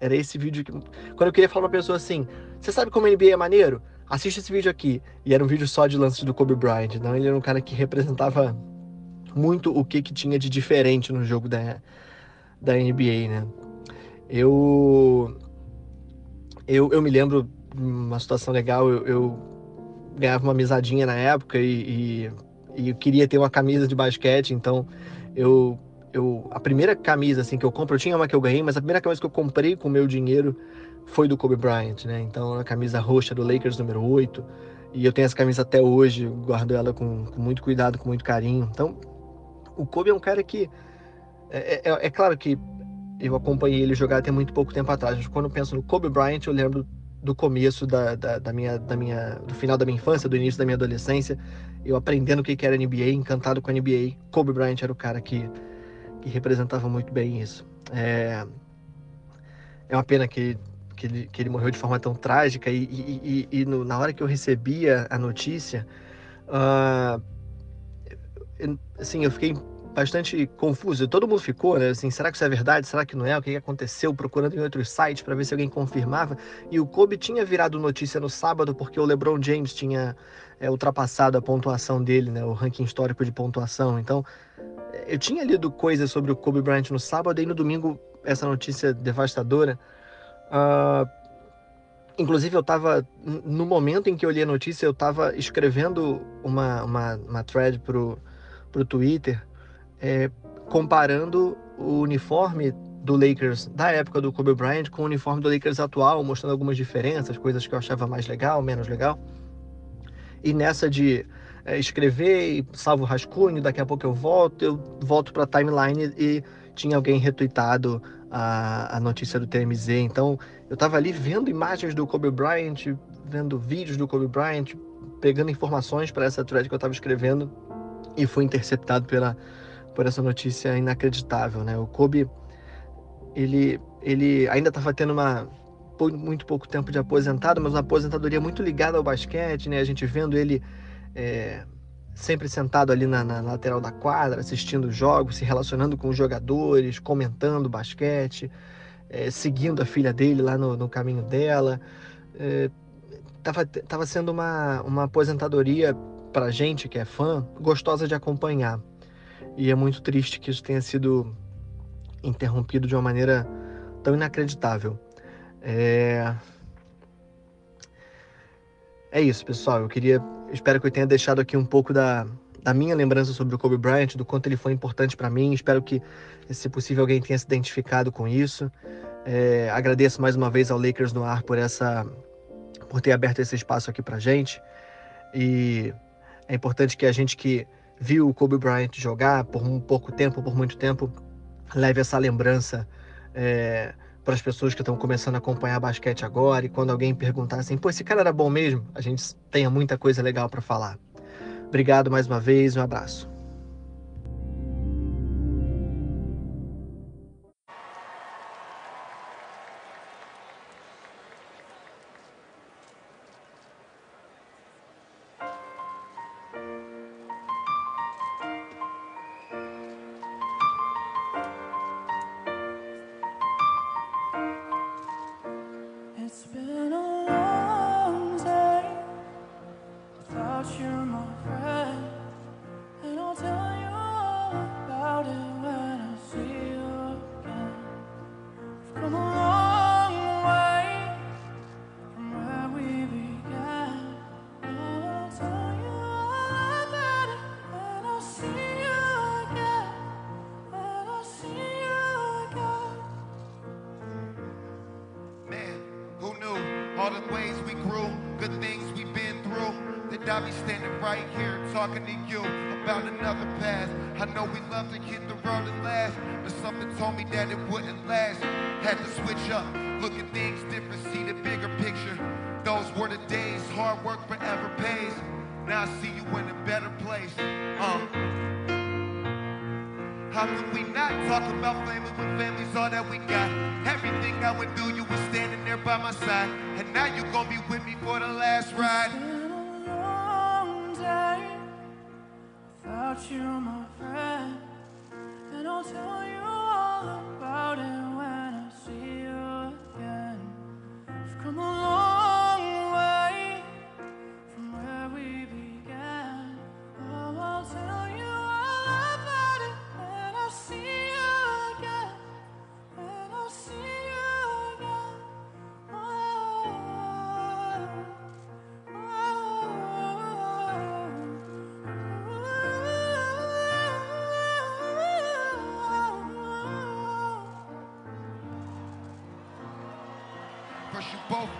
era esse vídeo que. Quando eu queria falar pra pessoa assim, você sabe como a NBA é maneiro? Assiste esse vídeo aqui. E era um vídeo só de lances do Kobe Bryant. Então ele era um cara que representava muito o que, que tinha de diferente no jogo da, da NBA, né? Eu eu, eu me lembro uma situação legal, eu, eu ganhava uma mesadinha na época e, e, e, eu queria ter uma camisa de basquete, então eu, eu a primeira camisa assim que eu compro, eu tinha uma que eu ganhei, mas a primeira camisa que eu comprei com o meu dinheiro foi do Kobe Bryant, né? Então a camisa roxa do Lakers número 8, e eu tenho essa camisa até hoje, guardo ela com, com muito cuidado, com muito carinho. Então, o Kobe é um cara que é, é, é claro que eu acompanhei ele jogar até muito pouco tempo atrás. Quando eu penso no Kobe Bryant, eu lembro do começo da, da, da, minha, da minha, do final da minha infância, do início da minha adolescência, eu aprendendo o que era NBA, encantado com a NBA. Kobe Bryant era o cara que, que representava muito bem isso. É, é uma pena que, que, ele, que ele morreu de forma tão trágica e, e, e, e no, na hora que eu recebia a notícia, uh, assim, eu fiquei bastante confuso. Todo mundo ficou, né? Assim, será que isso é verdade? Será que não é? O que aconteceu? Procurando em outros sites para ver se alguém confirmava. E o Kobe tinha virado notícia no sábado porque o LeBron James tinha é, ultrapassado a pontuação dele, né? O ranking histórico de pontuação. Então, eu tinha lido coisas sobre o Kobe Bryant no sábado e no domingo essa notícia devastadora. Uh, inclusive, eu estava no momento em que eu li a notícia, eu estava escrevendo uma, uma, uma thread pro, pro Twitter é, comparando o uniforme do Lakers da época do Kobe Bryant com o uniforme do Lakers atual, mostrando algumas diferenças, coisas que eu achava mais legal, menos legal. E nessa de é, escrever e salvo rascunho, daqui a pouco eu volto, eu volto para a timeline e tinha alguém retweetado a, a notícia do TMZ. Então eu estava ali vendo imagens do Kobe Bryant, vendo vídeos do Kobe Bryant, pegando informações para essa thread que eu estava escrevendo e fui interceptado pela por essa notícia inacreditável, né? O Kobe, ele, ele ainda estava tendo uma muito pouco tempo de aposentado, mas uma aposentadoria muito ligada ao basquete, né? A gente vendo ele é, sempre sentado ali na, na, lateral da quadra, assistindo jogos, se relacionando com os jogadores, comentando basquete, é, seguindo a filha dele lá no, no caminho dela. É, tava, tava sendo uma, uma aposentadoria para gente que é fã, gostosa de acompanhar. E é muito triste que isso tenha sido interrompido de uma maneira tão inacreditável. É, é isso, pessoal. Eu queria. Espero que eu tenha deixado aqui um pouco da, da minha lembrança sobre o Kobe Bryant, do quanto ele foi importante para mim. Espero que, se possível, alguém tenha se identificado com isso. É, agradeço mais uma vez ao Lakers no ar por essa, por ter aberto esse espaço aqui para gente. E é importante que a gente que viu o Kobe Bryant jogar por um pouco tempo, por muito tempo, leve essa lembrança é, para as pessoas que estão começando a acompanhar basquete agora. E quando alguém perguntar assim, pô, esse cara era bom mesmo, a gente tenha muita coisa legal para falar. Obrigado mais uma vez, um abraço. I be standing right here talking to you about another past. I know we love to hit the road and last, but something told me that it wouldn't last. Had to switch up, look at things different, see the bigger picture. Those were the days, hard work forever pays. Now I see you in a better place. Uh. How could we not talk about family when family's all that we got? Everything I would do, you were standing there by my side. And now you're gonna be with me for the last ride. you, my friend, and I'll tell you.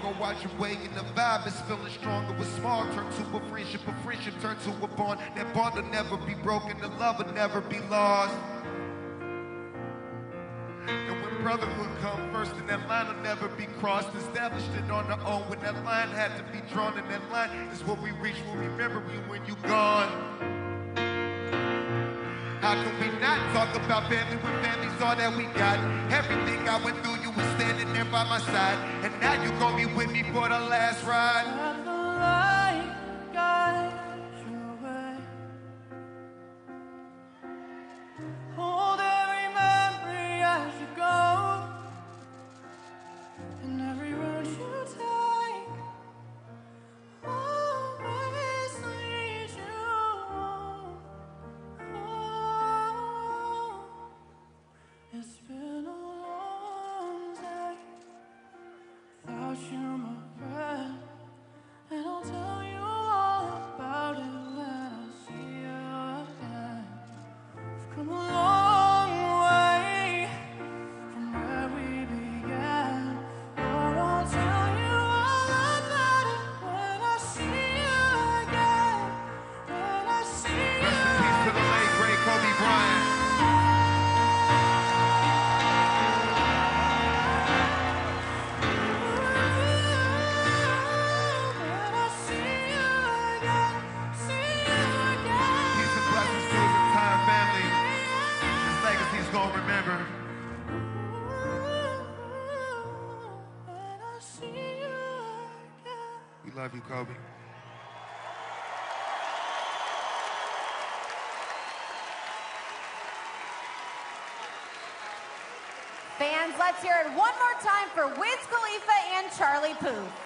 Go watch your way and the vibe is feeling stronger with small turn to a friendship. A friendship turn to a bond. That bond will never be broken. The love will never be lost. And when brotherhood come first and that line will never be crossed. Established it on our own. When that line had to be drawn and that line is what we reach. When we remember you when you gone. How can we not talk about family when family's all that we got? Everything I went through, there by my side. And now you gon' be with me for the last ride. Let's hear it one more time for Wiz Khalifa and Charlie Puth.